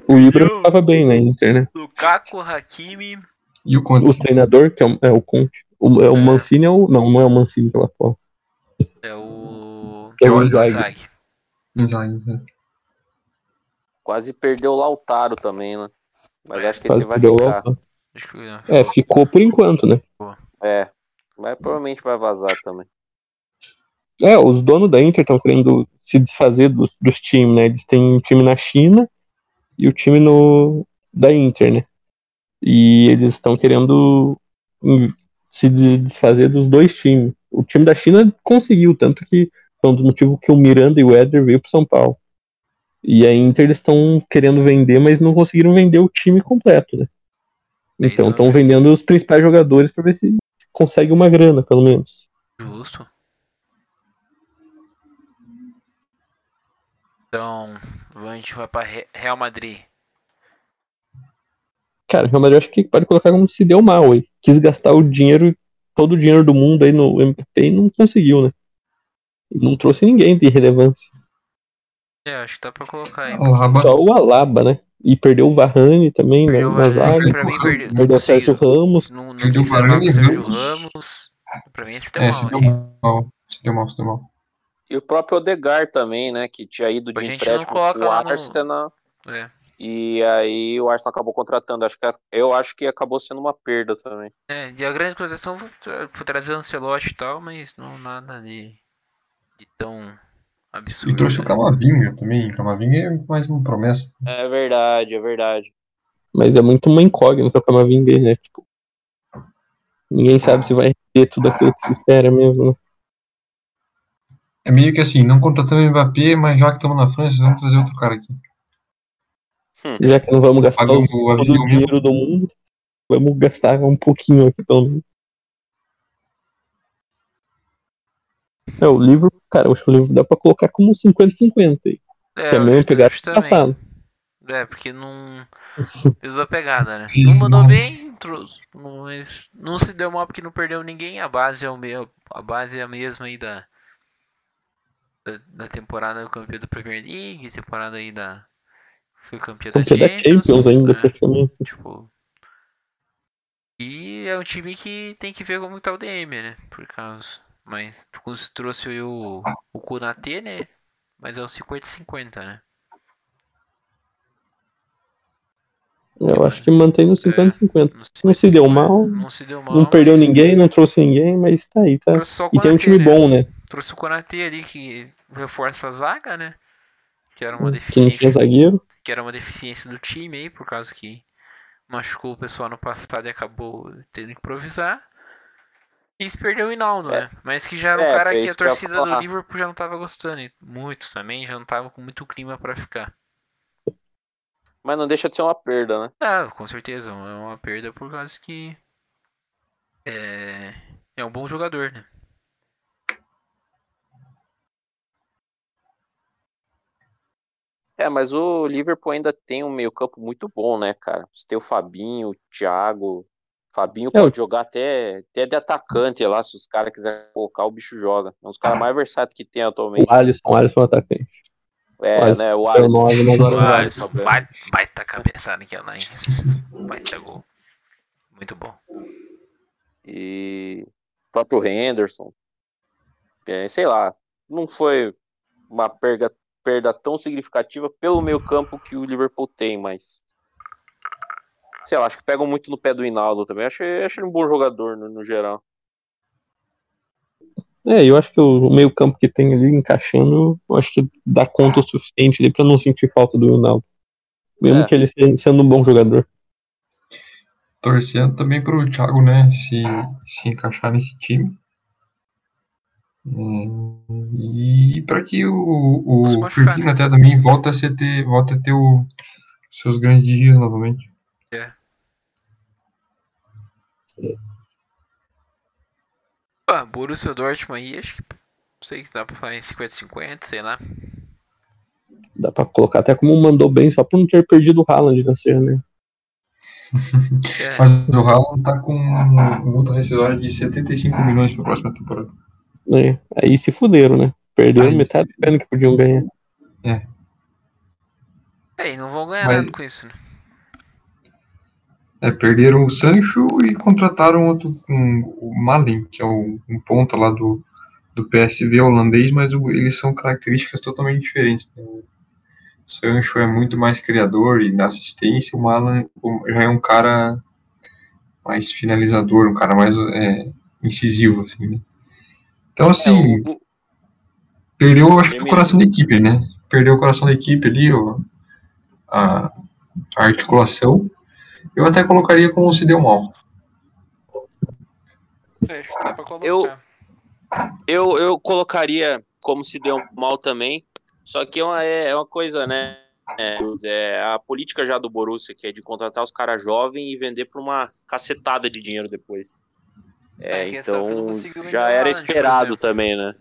O Ibra tava bem na Inter, né? Lukaku, Hakimi. E o Conte. O treinador, que é o, é o Conte. O, é o É. Mancini é o. Não, não é o Mancini que é lá fora. É o. Zag. Né? Quase perdeu o Lautaro também, né? Mas acho que Quase esse vai ficar. É, ficou por enquanto, né? É. Mas provavelmente vai vazar também. É, os donos da Inter estão querendo se desfazer dos, dos times, né? Eles têm um time na China e o time no, da Inter, né? E eles estão querendo se de- desfazer dos dois times. O time da China conseguiu, tanto que foi um dos motivos que o Miranda e o Éder veio para São Paulo. E a Inter eles estão querendo vender, mas não conseguiram vender o time completo, né? Dez Então estão né? vendendo os principais jogadores para ver se consegue uma grana, pelo menos. Justo. Então, a gente vai pra Re- Real Madrid. Cara, Real Madrid acho que pode colocar como se deu mal aí. Quis gastar o dinheiro, todo o dinheiro do mundo aí no MVP e não conseguiu, né? Não trouxe ninguém de relevância. É, acho que dá pra colocar aí. O Raba, Só o Alaba, né? E perdeu o Varane também, né? Perdeu o Na zaga. Varane, pra mim, perdeu. Perdeu o Sérgio Ramos. Não, não Perdeu o Varane o e Sérgio Ramos. Pra mim, esse deu é, mal. se deu assim. mal. Se deu mal, se deu mal. E o próprio Odegar também, né? Que tinha ido A de gente não empréstimo coloca pro lá no- Arsenal. É. E aí o Arsenal acabou contratando. Acho que, eu acho que acabou sendo uma perda também. É, e a grande contratação foi, foi trazer o Ancelotti e tal, mas não nada de, de tão absurdo. E trouxe o? Camavinga também. Camavinga é mais uma promessa. É verdade, é verdade. Mas é muito uma incógnita o Camavinga né? Tipo, ninguém sabe se vai ter tudo aquilo que se espera mesmo. né? É meio que assim, não contratamos o Mbappé, mas já que estamos na França, vamos trazer outro cara aqui. Já que não vamos gastar o todo o dinheiro do mundo, vamos gastar um pouquinho aqui pelo menos. É, o livro, cara, eu acho que o livro dá pra colocar como 50-50 aí. É, Também eu pegar passado. É, porque não. Usou a pegada, né? Não mandou bem, trouxe, mas não se deu mal porque não perdeu ninguém. A base é, o meu, a base é a mesma aí da, da, da temporada do campeão da Premier League, temporada aí da. Foi campeão da Campeão da Champions. Champions ainda, né? praticamente. Tipo. E é um time que tem que ver como tá o DM, né? Por causa. Mas tu trouxe o, o Kunatê, né? Mas é um 50-50, né? Eu acho que mantém no 50-50. Não se deu mal, Não se deu mal. Não perdeu mas ninguém, não trouxe ninguém, mas tá aí, tá? O E tem um time né? bom, né? Trouxe o Konatê ali que reforça a zaga, né? Que era uma não deficiência. zagueiro. Que era uma deficiência do time aí, por causa que machucou o pessoal no passado e acabou tendo que improvisar. E se perdeu o Hinaldo, É. né? Mas que já era um É, cara que a torcida do. Liverpool já não tava gostando muito também, já não tava com muito clima pra ficar. Mas não deixa de ser uma perda, né? Ah, com certeza, é uma perda por causa que é, é um bom jogador, né? É, mas o Liverpool ainda tem um meio-campo muito bom, né, cara? Você tem o Fabinho, o Thiago. Fabinho É, o- pode jogar até, até de atacante lá, se os caras quiserem colocar, o bicho joga. É um dos caras mais versáteis que tem atualmente. O Alisson, o Alisson é um atacante. É, o Alisson né? O é o Alisson. O. Alisson, baita, baita cabeçada aqui, lá, hein? Baita gol. Muito bom. E o próprio Henderson. É, sei lá, não foi uma perda, perda tão significativa pelo meio campo que o Liverpool tem, mas. Sei lá, acho que pegam muito no pé do Hinaldo também. Acho, acho ele um bom jogador no, no geral. É, eu acho que o meio campo que tem ali encaixando, eu acho que dá conta o suficiente ali pra não sentir falta do Ronaldo. Mesmo É. que ele se- sendo um bom jogador. Torcendo também pro Thiago, né? Se, se encaixar nesse time. Hum, E para que o, o Firmino né? até também volta a, ser ter, volta a ter o, seus grandes dias novamente. Ah, Borussia Dortmund aí, acho que não sei se dá pra falar em 50-50, sei lá. Dá pra colocar até como mandou bem, só por não ter perdido o Haaland nesse ano, né? É, Mas o Haaland tá com multa rescisória de 75 milhões para a próxima temporada. É, Aí se fuderam, né? Perderam Aí- metade do pena que podiam ganhar. é, e não vão ganhar Mas- nada com isso, né? É, perderam o Sancho e contrataram outro, um, o Malen, que é o, um ponta lá do, do PSV holandês, mas o, eles são características totalmente diferentes. O Sancho é muito mais criador e na assistência, o Malan já é um cara mais finalizador, um cara mais é, incisivo, assim, né? Então, é, assim, é, o... perdeu, acho que, o coração da equipe, né? Perdeu o coração da equipe ali, ó, a, a articulação. Eu até colocaria como se deu mal. Eu, eu, eu colocaria como se deu mal também, só que é uma, é, é uma coisa, né? É, é, a política já do Borussia, que é de contratar os caras jovens e vender por uma cacetada de dinheiro depois. É, é então já era esperado também, né?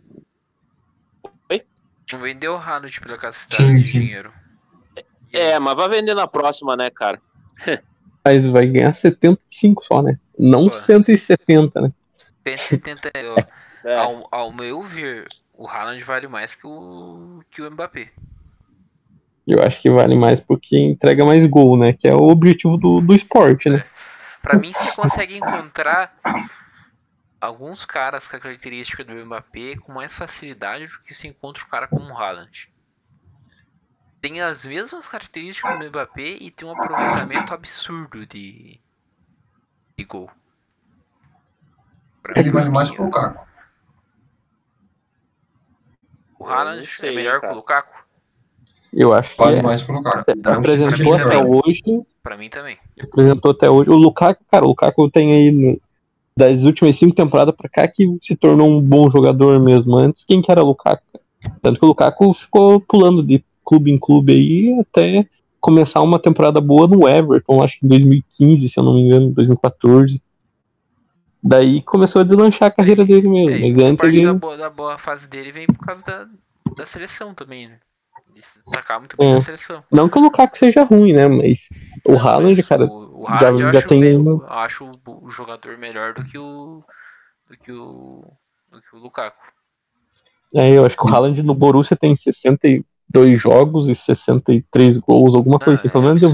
Oi? Não vendeu o Haaland pela cacetada sim, de sim. dinheiro. É, mas vai vender na próxima, né, cara? mas vai ganhar 75 só, né? Não Pô, 170, né? 170 é. ao, ao meu ver, o Haaland vale mais que o, que o Mbappé. Eu acho que vale mais porque entrega mais gol, né? Que é o objetivo do, do esporte, né? É. Pra mim, você consegue encontrar alguns caras com a característica do Mbappé com mais facilidade do que se encontra o cara como o Haaland. Tem as mesmas características do Mbappé e tem um aproveitamento absurdo de, de gol. Pra Ele vale mais que o Lukaku. O Haaland é melhor que o Lukaku? Eu acho que vale é. mais que o Lukaku. Apresentou até também. hoje. Pra mim também. Apresentou até hoje. O Lukaku, cara, o Lukaku tem aí no, das últimas cinco temporadas pra cá que se tornou um bom jogador mesmo. Antes, quem que era o Lukaku? Tanto que o Lukaku ficou pulando de clube em clube aí até começar uma temporada boa no Everton, acho que em 2015, se eu não me engano, 2014. Daí começou a deslanchar a carreira dele mesmo. É, mas antes parte ele... da, boa, da boa fase dele vem por causa da, da seleção também, né? De destacar muito bem é. na seleção. Não que o Lukaku seja ruim, né? Mas o Haaland, cara, o, o Haaland já, já tem. Bem, uma... acho o jogador melhor do que o. do que o. do que o Lukaku. É, eu acho que o Haaland no Borussia tem 62 jogos e 63 gols, alguma coisa assim. Pelo é menos eu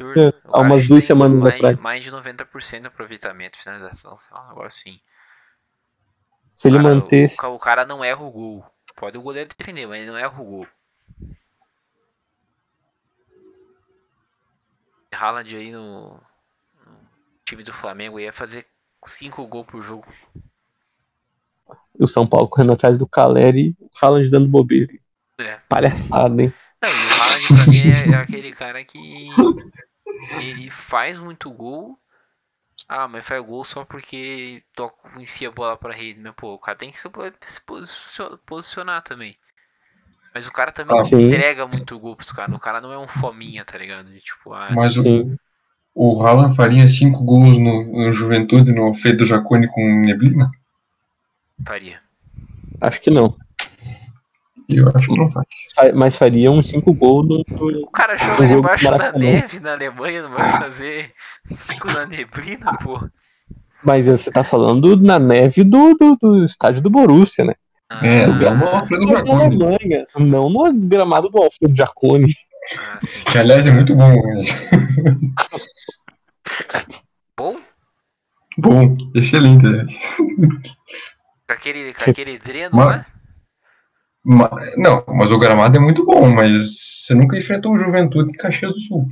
há umas duas semanas mais, atrás. Mais de 90% de aproveitamento, finalização. Agora sim. Se ele manter. O, o, cara não erra o gol. Pode o goleiro defender, mas ele não erra o gol. Haaland aí no, no, time do Flamengo ia fazer 5 gols por jogo. E o São Paulo correndo atrás do Caleri e o Haaland dando bobeira. É. Palhaçada, hein? Não, e o Haaland pra mim é, é aquele cara que ele faz muito gol. Ah, mas faz gol só porque toca, enfia a bola pra rede. Mas, pô, o cara tem que se posicionar também. Mas o cara também ah, entrega muito gol pros caras. O cara não é um fominha, tá ligado? De, tipo, ah, Mas o, o Haaland faria 5 gols no, no Juventude no Feio do Jacone com Neblina? Faria. Acho que não. Eu acho que não faz. Mas faria uns 5 gols no, no. O cara joga debaixo da neve na Alemanha, não vai fazer 5 na neblina, pô. Mas você tá falando na neve do, do, do estádio do Borussia, né? É, o gramado do Alfredo Jacone. Alemanha, não no gramado do Alfredo Jacone. Ah, que aliás é muito bom. Né? Bom? Bom, excelente. Né? Com aquele, com aquele dreno, mas, né? Não, mas o gramado é muito bom, mas você nunca enfrentou o Juventude em Caxias do Sul.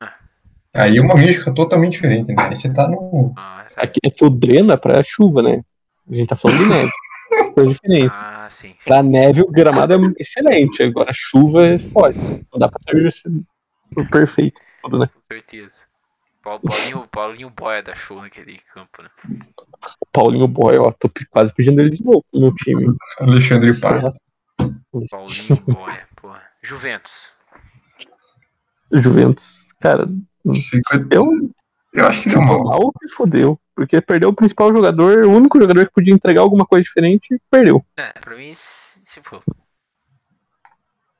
Ah. Aí é uma mística totalmente diferente, né? Aí você tá no. Ah, Aqui é que o dreno é pra chuva, né? A gente tá falando de neve coisa diferente. Ah, sim, sim. Pra neve, o gramado é excelente. Agora, a chuva é forte. Não dá pra ter perfeito. Tudo, né? Com certeza. Paulinho, Paulinho Boia da show naquele campo, né? Paulinho Boia, ó, tô quase pedindo ele de novo no time. Alexandre Pá. Paulinho Boia, porra. Juventus. Juventus, cara. Eu, eu acho que deu mal. se fodeu. Porque perdeu o principal jogador, o único jogador que podia entregar alguma coisa diferente, perdeu. É, pra mim, tipo.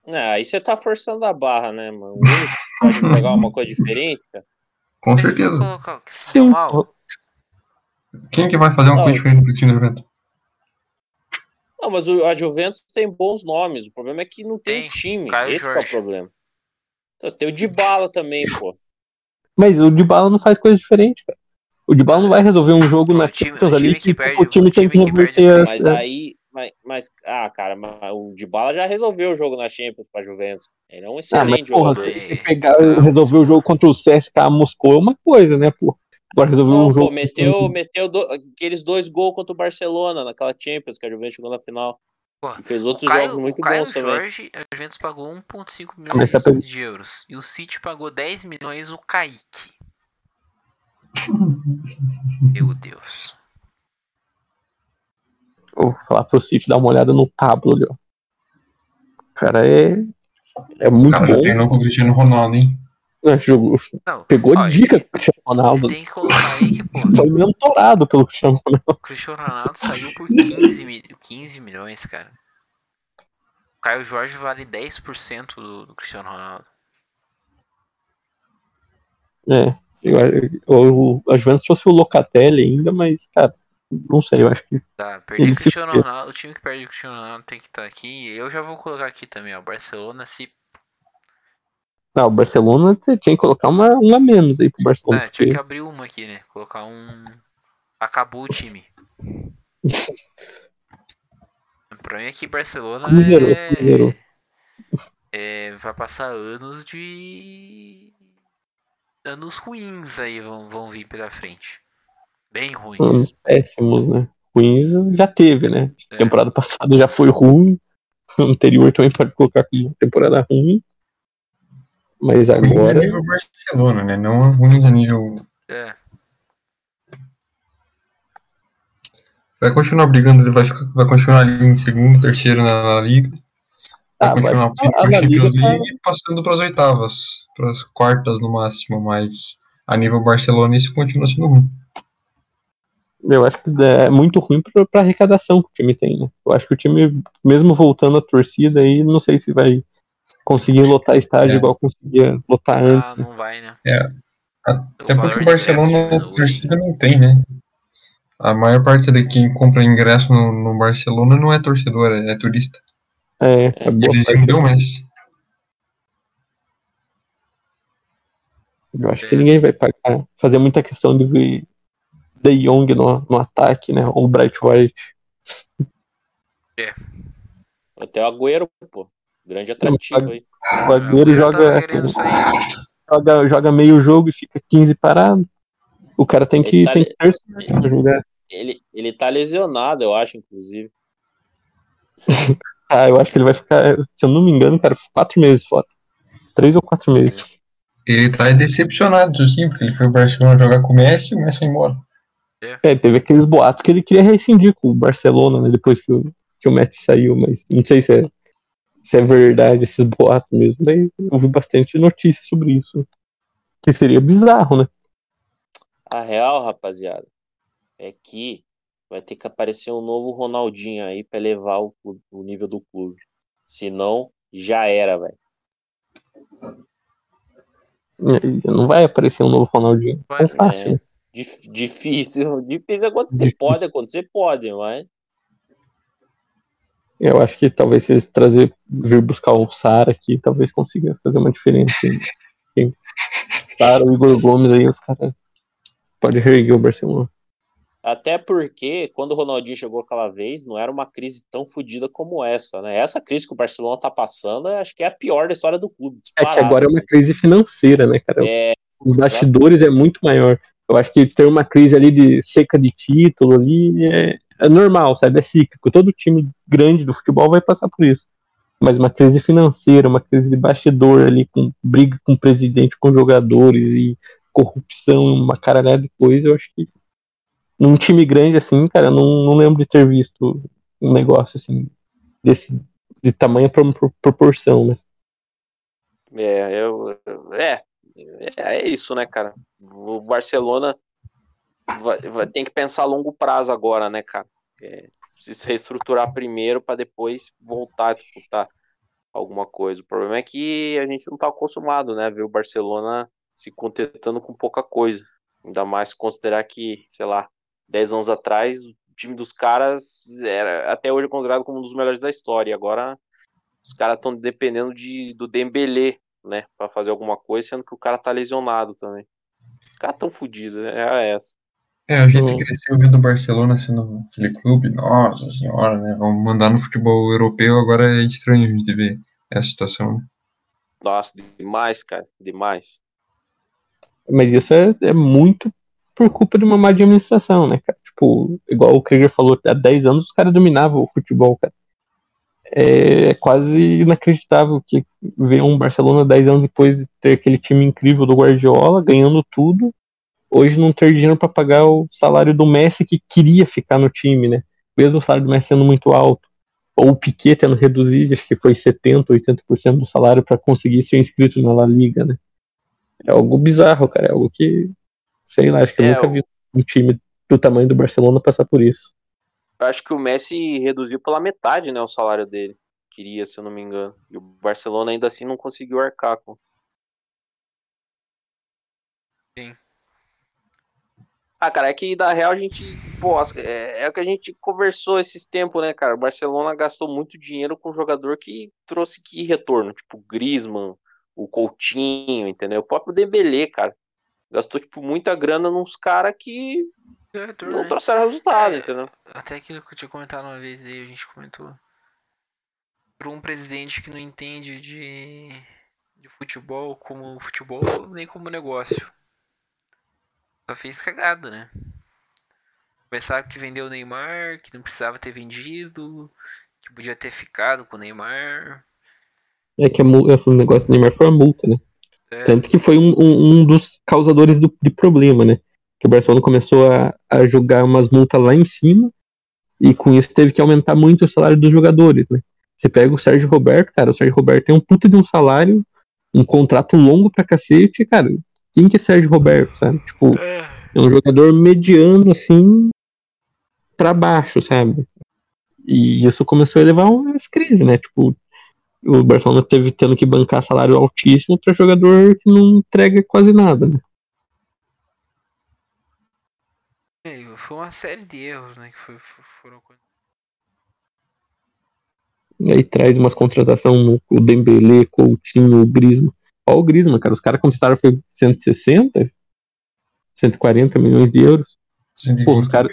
É, aí você tá forçando a barra, né, mano? O único que pode entregar uma coisa diferente, cara. Com certeza. Sim. Mal. Quem que vai fazer uma não, coisa diferente pro time do Juventus? Não, mas o, a Juventus tem bons nomes. O problema é que não tem, tem time. Caio Esse é o problema. Então, tem o Dybala também, pô. Mas o Dybala não faz coisa diferente, cara. O Dybala não vai resolver um jogo na time, Champions ali que, que perde, o time tem que reverter. Mas daí, mas, mas, ah, cara, mas o Dybala já resolveu o jogo na Champions pra Juventus. Ele é um excelente ah, mas, jogador. Porra, pegar, resolver o jogo contra o CSKA Moscou é uma coisa, né, pô? Agora resolveu Não, um jogo. Pô, meteu, meteu do, aqueles dois gols contra o Barcelona naquela Champions que a Juventus chegou na final. Pô, e fez outros Caio, jogos muito bons também. Jorge, a Juventus pagou 1,5 milhões de euros. E o City pagou 10 milhões o Kaique. Meu Deus. Vou falar pro City dar uma olhada no Pablo ali, ó. O cara é. É muito cara, bom. Já treinou com o Cristiano Ronaldo, hein? É, jogou, não, pegou ó, dica com o Cristiano Ronaldo. Tem que colocar aí que, pô. Foi mentorado pelo Cristiano Ronaldo. O Cristiano Ronaldo saiu por 15, mil, 15 milhões, cara. O Caio Jorge vale 10% do, do Cristiano Ronaldo. É. Eu, eu, a Juventus trouxe o Locatelli ainda, mas, cara, não sei, eu acho que. Tá, perder o Cristiano Ronaldo, o time que perde o Cristiano Ronaldo tem que estar tá aqui. Eu já vou colocar aqui também, ó. Barcelona se. Não, o Barcelona tinha que colocar uma, uma menos aí pro Barcelona. É, tinha que abrir uma aqui, né? Colocar um. Acabou o time. pra mim aqui Barcelona zerou, é... zerou. é. Vai passar anos de anos ruins aí vão, vão vir pela frente. Bem ruins. Anos péssimos, né? Ruins já teve, né? É. Temporada passada já foi ruim. Anterior também pode colocar como temporada ruim. Mas agora. Ruins a nível Barcelona, né? Não ruins a nível. É. Vai continuar brigando, vai, vai continuar ali em segundo, terceiro na, na liga. Vai ah, continuar vai, a, a, a League tá... passando para as oitavas, para as quartas no máximo, mas a nível Barcelona isso continua sendo ruim. Eu acho que é muito ruim para a arrecadação que o time tem. Né? Eu acho que o time, mesmo voltando a torcida, aí não sei se vai conseguir lotar estádio é. igual conseguia lotar ah, antes. Né? Não vai, né? É. Até porque o Barcelona a torcida não tem, né? A maior parte de quem compra ingresso no, no Barcelona não é torcedor, é, é turista. É, é eles iam Messi. Eu acho que ninguém vai pagar, fazer muita questão de De Jong no, no ataque, né? Ou Bright White. É. Até o Agüero, pô. Grande atrativo aí. O Agüero joga, joga, joga meio jogo e fica 15 parado. O cara tem que, tá, tem que ele, jogar. Ele, ele tá lesionado, eu acho, inclusive. Ah, eu acho que ele vai ficar, se eu não me engano, cara, quatro meses fora. Três ou quatro meses. Ele tá decepcionado, sim, porque ele foi o Barcelona jogar com o Messi e o Messi foi embora. É, teve aqueles boatos que ele queria rescindir com o Barcelona, né, depois que o, que o Messi saiu, mas não sei se é, se é verdade esses boatos mesmo, mas eu vi bastante notícias sobre isso. Que seria bizarro, né? A real, rapaziada, é que vai ter que aparecer um novo Ronaldinho aí para elevar o, o, nível do clube. Senão, já era, velho. Não vai aparecer um novo Ronaldinho. Vai, é fácil. É, né? Difícil. Difícil acontecer. Difícil. Pode acontecer, pode, mas. Eu acho que talvez se eles trazer, vir buscar o Sara aqui, talvez consiga fazer uma diferença. Sara, o Igor Gomes aí, os caras pode reerguer o Barcelona. Até porque, quando o Ronaldinho chegou aquela vez, não era uma crise tão fodida como essa, né? Essa crise que o Barcelona tá passando, acho que é a pior da história do clube. É que agora assim. é uma crise financeira, né, cara? É, Os bastidores é muito maior. Eu acho que ter uma crise ali de seca de título ali é, é normal, sabe? É cíclico. Todo time grande do futebol vai passar por isso. Mas uma crise financeira, uma crise de bastidor ali, com briga com o presidente, com jogadores e corrupção, uma caralhada de coisa, eu acho que num time grande assim, cara, não, não lembro de ter visto um negócio assim desse de tamanha proporção, né? É, eu, é, é isso, né, cara? O Barcelona vai, vai, tem que pensar a longo prazo agora, né, cara? É, se reestruturar primeiro para depois voltar a disputar alguma coisa. O problema é que a gente não tá acostumado, né, ver o Barcelona se contentando com pouca coisa. Ainda mais considerar que, sei lá, 10 anos atrás, o time dos caras era até hoje considerado como um dos melhores da história. Agora os caras estão dependendo de, do Dembélé, né, para fazer alguma coisa, sendo que o cara tá lesionado também. Os caras tão fodidos, né? É essa. É, a gente cresceu vendo o Barcelona sendo aquele clube, nossa senhora, né? Vamos mandar no futebol europeu, agora é estranho a gente ver essa situação. Nossa, demais, cara, demais. Mas isso é, é muito por culpa de uma má administração, né, cara? Tipo, igual o Krieger falou, há 10 anos os caras dominavam o futebol, cara. É quase inacreditável que ver um Barcelona 10 anos depois de ter aquele time incrível do Guardiola, ganhando tudo, hoje não ter dinheiro para pagar o salário do Messi que queria ficar no time, né? Mesmo o salário do Messi sendo muito alto. Ou o Piquet tendo reduzido, acho que foi 70%, 80% do salário para conseguir ser inscrito na La Liga, né? É algo bizarro, cara. É algo que, sei lá, acho que eu é, nunca vi um time do tamanho do Barcelona passar por isso. Acho que o Messi reduziu pela metade, né, o salário dele. Queria, se eu não me engano. E o Barcelona ainda assim não conseguiu arcar com. Sim. Ah, cara, é que da real a gente. Pô, é, é o que a gente conversou esses tempos, né, cara? O Barcelona gastou muito dinheiro com um jogador que trouxe que retorno, tipo Griezmann, o Coutinho, entendeu? O próprio Dembélé, cara. Gastou, tipo, muita grana nos caras que não né? trouxeram resultado, é, entendeu? Até aquilo que eu tinha comentado uma vez aí, a gente comentou. Por um presidente que não entende de, de futebol como futebol, nem como negócio. Só fez cagada, né? Pensava que vendeu o Neymar, que não precisava ter vendido, que podia ter ficado com o Neymar. É que a, é, o negócio do Neymar foi a multa, né? É. Tanto que foi um, um, um dos causadores do, de problema, né? Que o Barcelona começou a, a jogar umas multas lá em cima e com isso teve que aumentar muito o salário dos jogadores, né? Você pega o Sérgio Roberto, cara, o Sérgio Roberto tem um puta de um salário, um contrato longo pra cacete, cara. Quem que é Sérgio Roberto, sabe? Tipo, é, um jogador mediano, assim, pra baixo, sabe? E isso começou a levar umas crises, né? Tipo, o Barcelona teve tendo que bancar salário altíssimo para jogador que não entrega quase nada, né? É, foi uma série de erros, né? Que foi, foram e aí traz umas contratações o Dembele, Coutinho, o Grisma. Olha o Grisma, cara. Os caras contrataram foi 160, 140 milhões de euros. Pô, os caras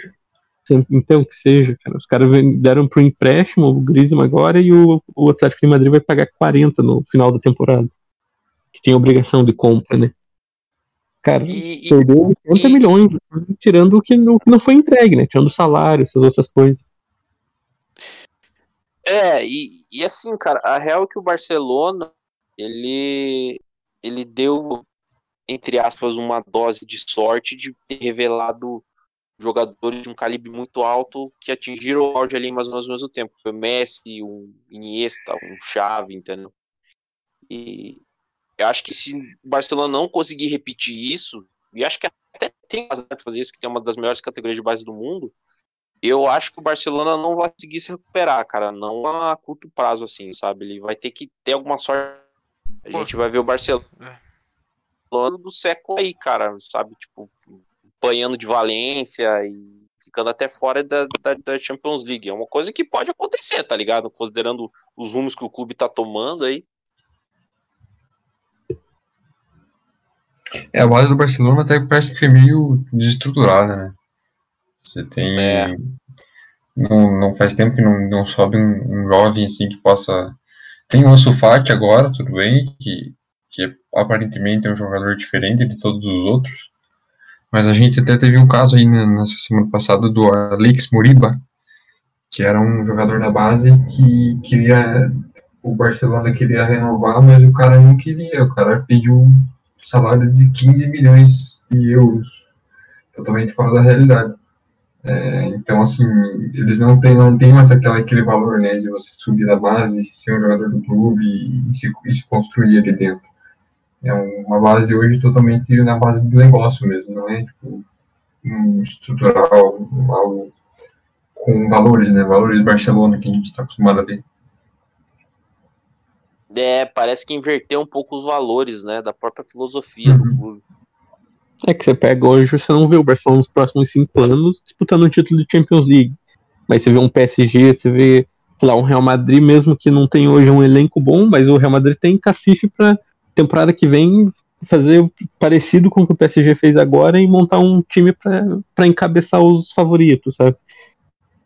então, que seja, cara. Os caras deram pro empréstimo o Griezmann agora e o, o Atlético de Madrid vai pagar 40 no final da temporada. Que tem obrigação de compra, né? Cara, e, perdeu 80 e, milhões, tirando o que, o que não foi entregue, né? Tirando o salário, essas outras coisas. É, e, e assim, cara, a real é que o Barcelona, ele, ele deu, entre aspas, uma dose de sorte de ter revelado jogadores de um calibre muito alto que atingiram o auge ali mais ou menos ao mesmo tempo. Foi o Messi, um Iniesta, um Xavi, entendeu? E eu acho que se o Barcelona não conseguir repetir isso, e acho que até tem razão de fazer isso, que tem uma das melhores categorias de base do mundo, eu acho que o Barcelona não vai conseguir se recuperar, cara, não a curto prazo assim, sabe? Ele vai ter que ter alguma sorte. A gente vai ver o Barcelona é. do século aí, cara, sabe? Tipo, apanhando de Valência e ficando até fora da, da, da, Champions League. É uma coisa que pode acontecer, tá ligado? Considerando os rumos que o clube tá tomando aí. É, a base do Barcelona até parece que é meio desestruturada, né? Você tem. É. Não, não faz tempo que não, não sobe um, um jovem assim que possa. Tem o Ansu Fati agora, tudo bem, que, que aparentemente é um jogador diferente de todos os outros mas a gente até teve um caso aí né, nessa semana passada do Alex Moriba, que era um jogador da base que queria. O Barcelona queria renovar, mas o cara não queria. O cara pediu salário de 15 milhões de euros, totalmente fora da realidade. É, então, assim, eles não têm, não têm mais aquela, aquele valor né, de você subir da base, ser um jogador do clube e se, e se construir ali dentro é uma base hoje totalmente na base do negócio mesmo, não é tipo, um estrutural, algo com valores, né? Valores Barcelona que a gente está acostumado a ver. É, parece que inverteu um pouco os valores, né? Da própria filosofia uhum. do clube. É que você pega hoje, você não vê o Barcelona nos próximos cinco anos disputando o título de Champions League. Mas você vê um PSG, você vê, sei lá, um Real Madrid, mesmo que não tem hoje um elenco bom, mas o Real Madrid tem cacife para temporada que vem fazer parecido com o que o PSG fez agora e montar um time para encabeçar os favoritos, sabe?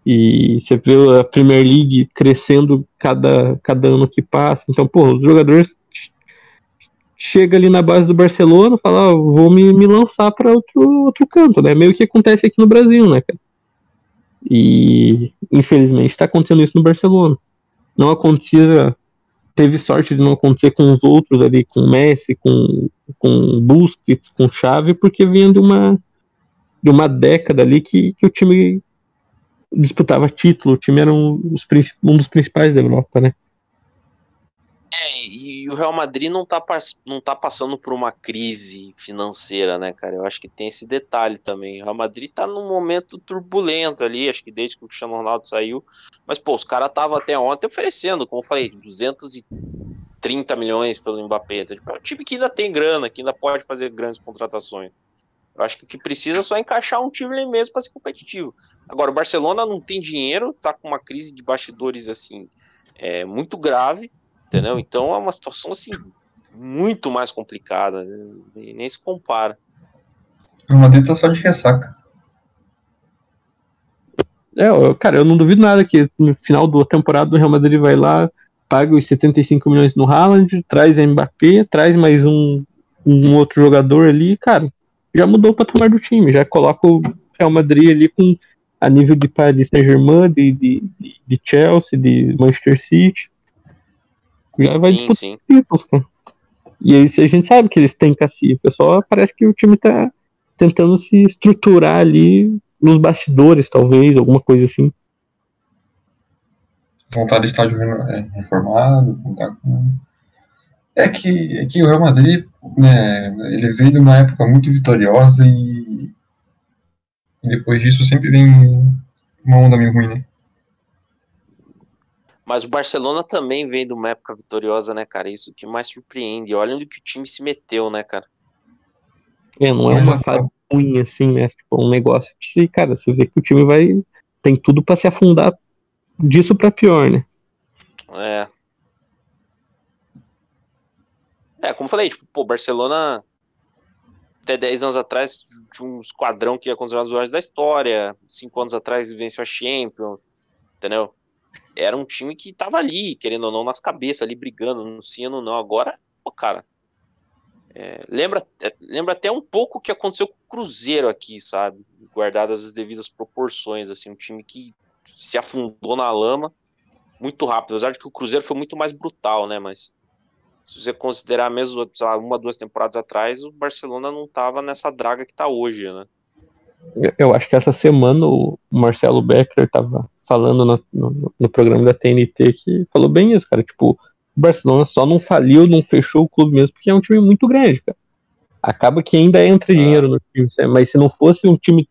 E você vê a Premier League crescendo cada, cada ano que passa. Então, pô, os jogadores chega ali na base do Barcelona, fala, ah, vou me, me lançar para outro, outro canto, né? Meio que acontece aqui no Brasil, né, cara? E infelizmente está acontecendo isso no Barcelona. Não acontecia, teve sorte de não acontecer com os outros ali, com Messi, com, com Busquets, com Xavi, porque vinha de uma de uma década ali que, que o time disputava título, o time era um, um dos principais da Europa, né? É, e o Real Madrid não tá, não tá passando por uma crise financeira, né, cara? Eu acho que tem esse detalhe também. O Real Madrid tá num momento turbulento ali, acho que desde que o Cristiano Ronaldo saiu. Mas, pô, os caras estavam até ontem oferecendo, como eu falei, 230 milhões pelo Mbappé. Tipo, é um time que ainda tem grana, que ainda pode fazer grandes contratações. Eu acho que o que precisa é só encaixar um time ali mesmo para ser competitivo. Agora, o Barcelona não tem dinheiro, tá com uma crise de bastidores assim é, muito grave entendeu? Então é uma situação assim muito mais complicada, né? nem se compara. O Madrid tá só de ressaca. É, cara, eu não duvido nada que no final da temporada o Real Madrid vai lá, paga os 75 milhões no Haaland, traz a Mbappé, traz mais um, um outro jogador ali, cara, já mudou o patamar do time, já coloca o Real Madrid ali com a nível de Paris Saint-Germain, de, de, de Chelsea, de Manchester City. Já vai sim, disputar sim. títulos, cara. E aí a gente sabe que eles têm cacife. Só parece que o time tá tentando se estruturar ali nos bastidores, talvez, alguma coisa assim. Voltar de estádio é, reformado, contar com. É que, é que o Real Madrid, né, ele veio de uma época muito vitoriosa e, e depois disso sempre vem uma onda meio ruim, né? Mas o Barcelona também vem de uma época vitoriosa, né, cara? Isso que mais surpreende. Olha onde que o time se meteu, né, cara? É, não é uma fase ruim, assim, né? Tipo, um negócio que, cara, você vê que o time vai. Tem tudo para se afundar disso para pior, né? É. É, como eu falei, tipo, pô, Barcelona até 10 anos atrás tinha um esquadrão que ia considerar os melhores da história. 5 anos atrás venceu a Champions, entendeu? era um time que tava ali, querendo ou não, nas cabeças, ali brigando, não sendo não. Agora, pô, cara, é, lembra, é, lembra até um pouco o que aconteceu com o Cruzeiro aqui, sabe? Guardadas as devidas proporções, assim, um time que se afundou na lama muito rápido, apesar de que o Cruzeiro foi muito mais brutal, né? Mas se você considerar mesmo, sei lá, uma, duas temporadas atrás, o Barcelona não tava nessa draga que tá hoje, né? Eu acho que essa semana o Marcelo Becker tava falando no, no, no, programa da TNT que falou bem isso, cara. Tipo, o Barcelona só não faliu, não fechou o clube mesmo, porque é um time muito grande, cara. Acaba que ainda entra ah. dinheiro no time, mas se não fosse um time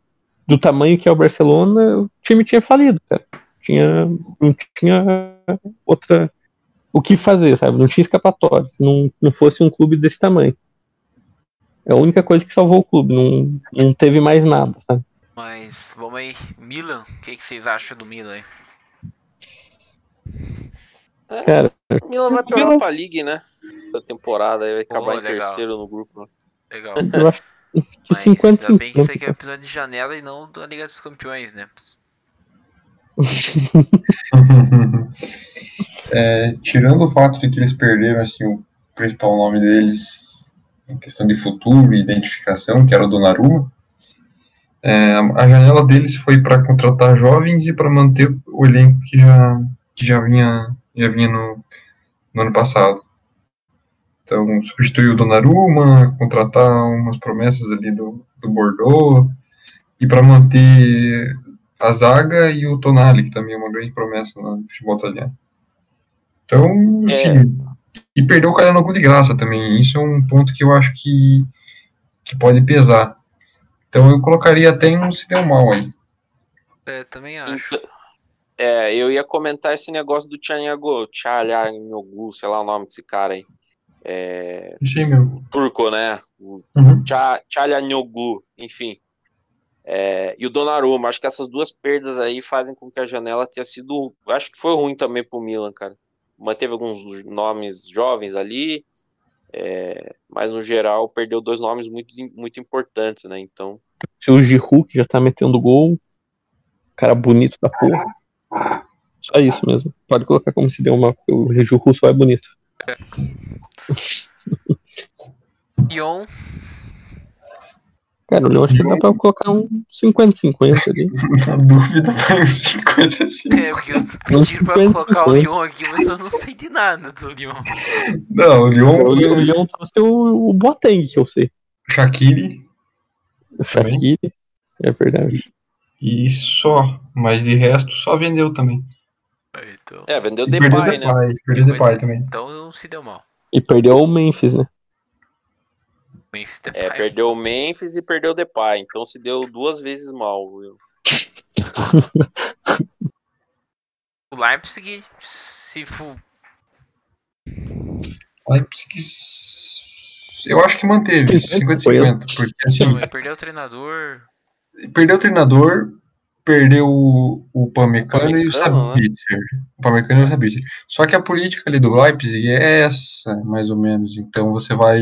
do tamanho que é o Barcelona, o time tinha falido, cara. Tinha, não tinha outra o que fazer, sabe? Não tinha escapatória. Se não, não fosse um clube desse tamanho. É a única coisa que salvou o clube, não, não teve mais nada, sabe? Mas vamos aí, Milan, o que, que, vocês acham do Milan aí? É, Cara, o Milan vai piorar Milan... pra Liga, né? Da temporada, aí vai acabar oh, em terceiro no grupo. Legal. Eu acho que Mas 50, ainda bem que isso aqui é episódio de janela e não da Liga dos Campeões, né? é, tirando o fato de que eles perderam assim, o principal nome deles em questão de futuro e identificação, que era o Donnarumma, é, a janela deles foi para contratar jovens e para manter o elenco que já, que já vinha, já vinha no, no ano passado. Então, substituir o Donnarumma, contratar umas promessas ali do, do Bordeaux, e para manter a zaga e o Tonali, que também é uma grande promessa no futebol italiano. Então, é. sim. E perdeu o Calhanoglu de graça também. Isso é um ponto que eu acho que, que pode pesar. Então eu colocaria até em um se deu mal aí. É, também acho. Então, é, eu ia comentar esse negócio do Tchanyago, Tchalhanoglu, sei lá o nome desse cara aí. É, Sim, meu. Turco, né? O uhum. Enfim. É, e o Donnarumma, acho que essas duas perdas aí fazem com que a janela tenha sido. Acho que foi ruim também pro Milan, cara. Manteve alguns nomes jovens ali, É, mas no geral perdeu dois nomes muito, muito importantes, né? Então. O Giroud que já tá metendo gol. Cara bonito da porra. Só isso mesmo. Pode colocar como se deu uma. O Giroud só é bonito. É. Lyon Cara, eu acho que dá pra colocar um 50-50 ali. Na dúvida, vai um 50-50. É, porque eu pedi pra colocar o Lyon aqui, mas eu não sei de nada do Lyon. Não, o Lyon. O Lyon, o Lyon trouxe o, o Boateng, que eu sei. Shaqiri. O Shaqiri, é verdade. E só, mas de resto só vendeu também. Então... É, vendeu Depay, Depay, né? Perdeu Depay também. Então se deu mal. E perdeu o Memphis, né? Memphis Depay. É, perdeu o Memphis e perdeu o Depay, então se deu duas vezes mal, viu? o Leipzig se fu... Leipzig eu acho que manteve 50-50, porque assim... Perdeu o treinador... Perdeu o treinador, perdeu o, o Pamecano e o Sabitzer. Né? O Pamecano e o Sabitzer. Só que a política ali do Leipzig é essa, mais ou menos. Então você vai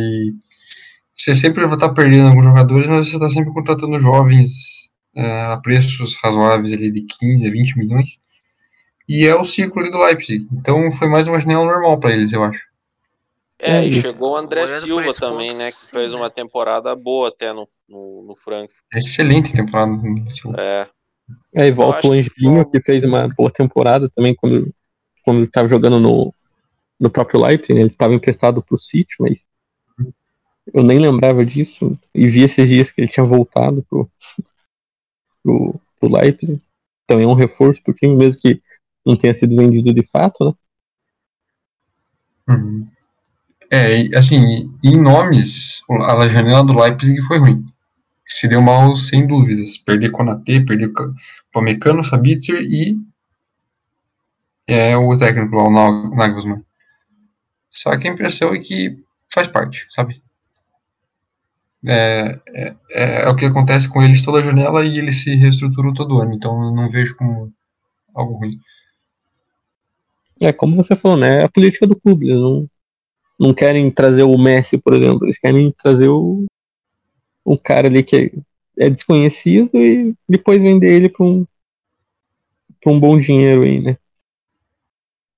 você sempre vai estar perdendo alguns jogadores, mas você está sempre contratando jovens é, a preços razoáveis ali de 15 a 20 milhões. E é o ciclo ali do Leipzig. Então foi mais uma janela normal para eles, eu acho. É, e chegou o André Silva também, né? Que sim, fez uma né? temporada boa até no, no, no Frankfurt. Excelente temporada no Silva. É. É, e volta o Angelinho, que, que, fez uma boa temporada também quando, quando estava jogando no, no próprio Leipzig. Né? Ele estava emprestado para o City, mas eu nem lembrava disso e vi esses dias que ele tinha voltado pro, pro, pro Leipzig. Também é um reforço pro time, mesmo que não tenha sido vendido de fato, né? Uhum. É, assim, em nomes, a janela do Leipzig foi ruim. Se deu mal, sem dúvidas. Perder Konate, perder Pamecano, Sabitzer e é, o técnico lá, o Nagelsmann. Só que a impressão é que faz parte, sabe? É, é, é, o que acontece com eles toda a janela e eles se reestruturam todo ano, então eu não vejo como algo ruim. É, como você falou, né? É a política do clube, eles não, não querem trazer o Messi, por exemplo, eles querem trazer o, um cara ali que é, é desconhecido e depois vender ele para um, pra um bom dinheiro aí, né?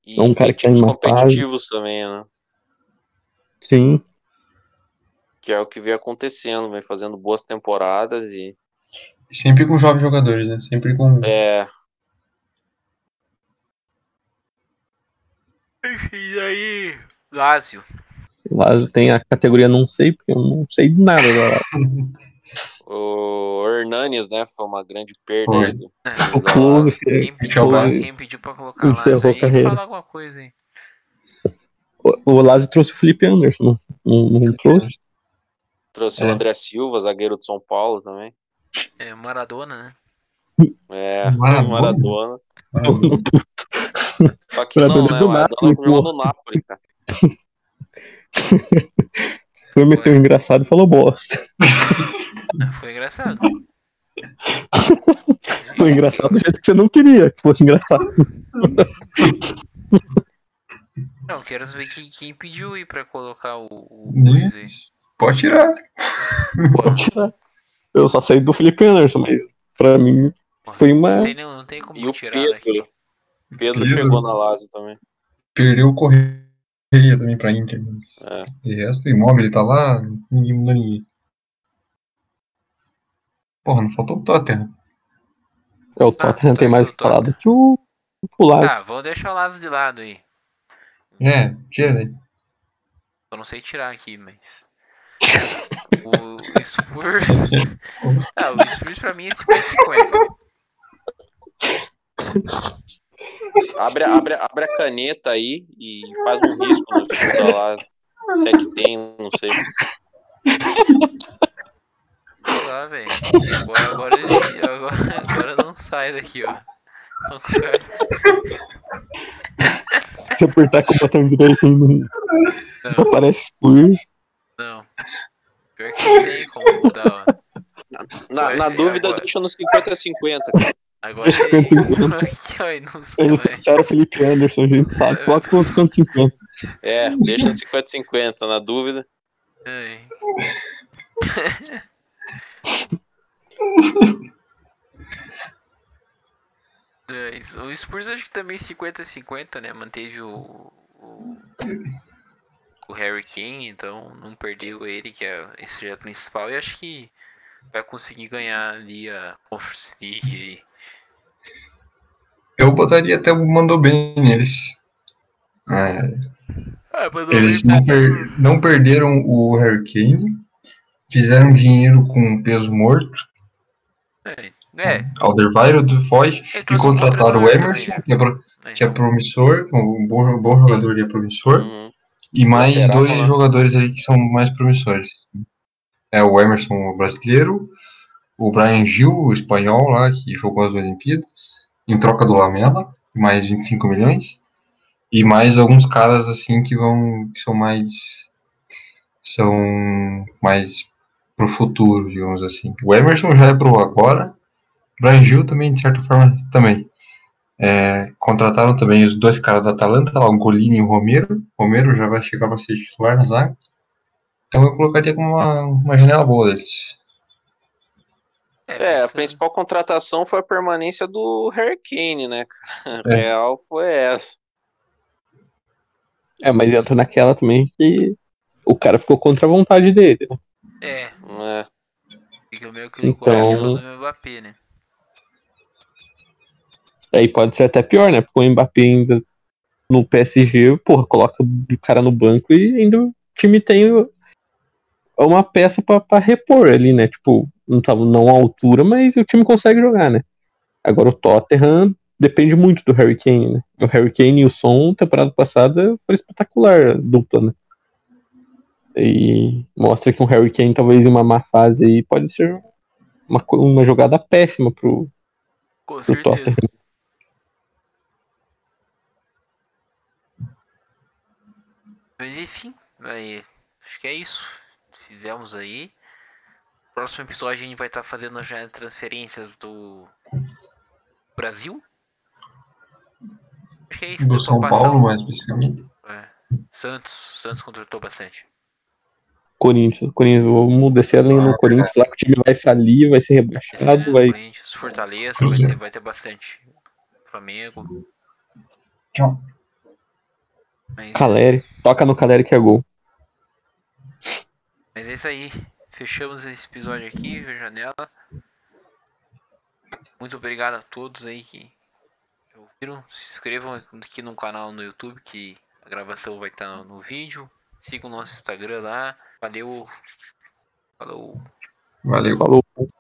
E é um cara que é competitivos também, né? Sim que é o que vem acontecendo, vem fazendo boas temporadas e. Sempre com jovens jogadores, né? Sempre com. É. E aí, Lázio. Lázio tem a categoria não sei, porque eu não sei de nada O Hernanes, né? Foi uma grande perda aí do, o clube, quem, pediu, quem pediu pra colocar Lázio aí, carreira. fala alguma coisa aí. O, o Lázio trouxe o Felipe Anderson, não, não, não trouxe? Trouxe é. o André Silva, zagueiro de São Paulo também. É, Maradona, né? É, Maradona. Maradona. Só que Maradona não, né? Maradona jogou no Napoli, cara. Foi meter engraçado e falou bosta. Foi engraçado. Foi engraçado do jeito que você não queria que fosse engraçado. Não, quero saber quem, quem pediu aí pra colocar o, o Pode tirar. Pode tirar. Eu só sei do Felipe Anderson, mas pra mim foi uma. Não tem, não tem como e tirar. Pedro, aqui. Pedro, Pedro chegou na Lazio também. Perdeu o Correia também pra Inter. Mas... É. De resto, o imóvel tá lá, ninguém muda ninguém. Porra, não faltou o Tottenham. É, o ah, Tottenham tem mais falado que o, o Lazio. Ah, vou deixar o Lazio de lado aí. É, tira daí. Eu não sei tirar aqui, mas. O Spurs. ah, o Spurs pra mim é 50-50. Abre, abre, abre a caneta aí e faz um risco no time lá. Se é que tem, não sei. Sei lá, velho. Agora, agora, agora, agora não sai daqui, ó. Se apertar com o botão direito não, não aparece Spurs. Não. Pior que não tem como mudar. Na, na dúvida, agora... deixa no 50-50. Agora ele... Eles trouxeram o Felipe Anderson, a gente sabe. Coloca com 50-50. É, deixa 50-50, na dúvida. É. É, o Spurs acho que também 50-50, né? Manteve o, o, o, Harry Kane, então não perdeu ele, que é esse é principal, e acho que vai conseguir ganhar ali a Conference League. Eu botaria até o mandou bem neles. É, ah, eles não, per não perderam o Harry Kane, fizeram dinheiro com peso morto. É, é. Alderweireld, Foy, e contrataram o Emerson, também, que, é pro, é. que é promissor, um bom, bom jogador e é promissor, uhum. E mais dois falar. jogadores aí que são mais promissores. É o Emerson o brasileiro, o Brian Gil, o espanhol lá, que jogou as Olimpíadas, em troca do Lamela, mais 25 milhões, e mais alguns caras assim que vão, que são mais, são mais pro futuro, digamos assim. O Emerson já é pro agora, Brian Gil também, de certa forma, também. É, contrataram também os dois caras da Atalanta, lá, o Golini e o Romero. O Romero já vai chegar para ser titular na zaga. Então eu colocaria como uma, uma janela boa deles. É, a principal contratação foi a permanência do Harry Kane, né? É. Real foi essa. É, mas entra naquela também que o cara ficou contra a vontade dele, né? É. é. Fica meio que então... no Mbappé, né? Aí pode ser até pior, né? Porque o Mbappé ainda no PSG, porra, coloca o cara no banco e ainda o time tem uma peça para repor ali, né? Tipo, não tá não à altura, mas o time consegue jogar, né? Agora o Tottenham depende muito do Harry Kane, né? O Harry Kane e o Son, temporada passada, foi espetacular dupla, né? E mostra que um Harry Kane, talvez em uma má fase aí, pode ser uma, uma jogada péssima pro, Com pro Tottenham. Mas enfim, aí, acho que é isso. Fizemos aí. Próximo episódio a gente vai estar tá fazendo já transferências do Brasil. Acho que é isso. Do São Paulo, mais especificamente. É. Santos. Santos contratou bastante. Corinthians. Corinthians. Vamos descer ali no ah, Corinthians lá que o time vai salir, vai ser rebaixado. É, vai... Corinthians, Fortaleza, vai ter, vai ter bastante. Flamengo. Tchau. Mas... Caleri. Toca no Caleri que é gol. Mas é isso aí. Fechamos esse episódio aqui, janela. Muito obrigado a todos aí que ouviram. Se inscrevam aqui no canal no YouTube que a gravação vai estar no vídeo. Sigam o nosso Instagram lá. Valeu. Falou. Valeu. Falou.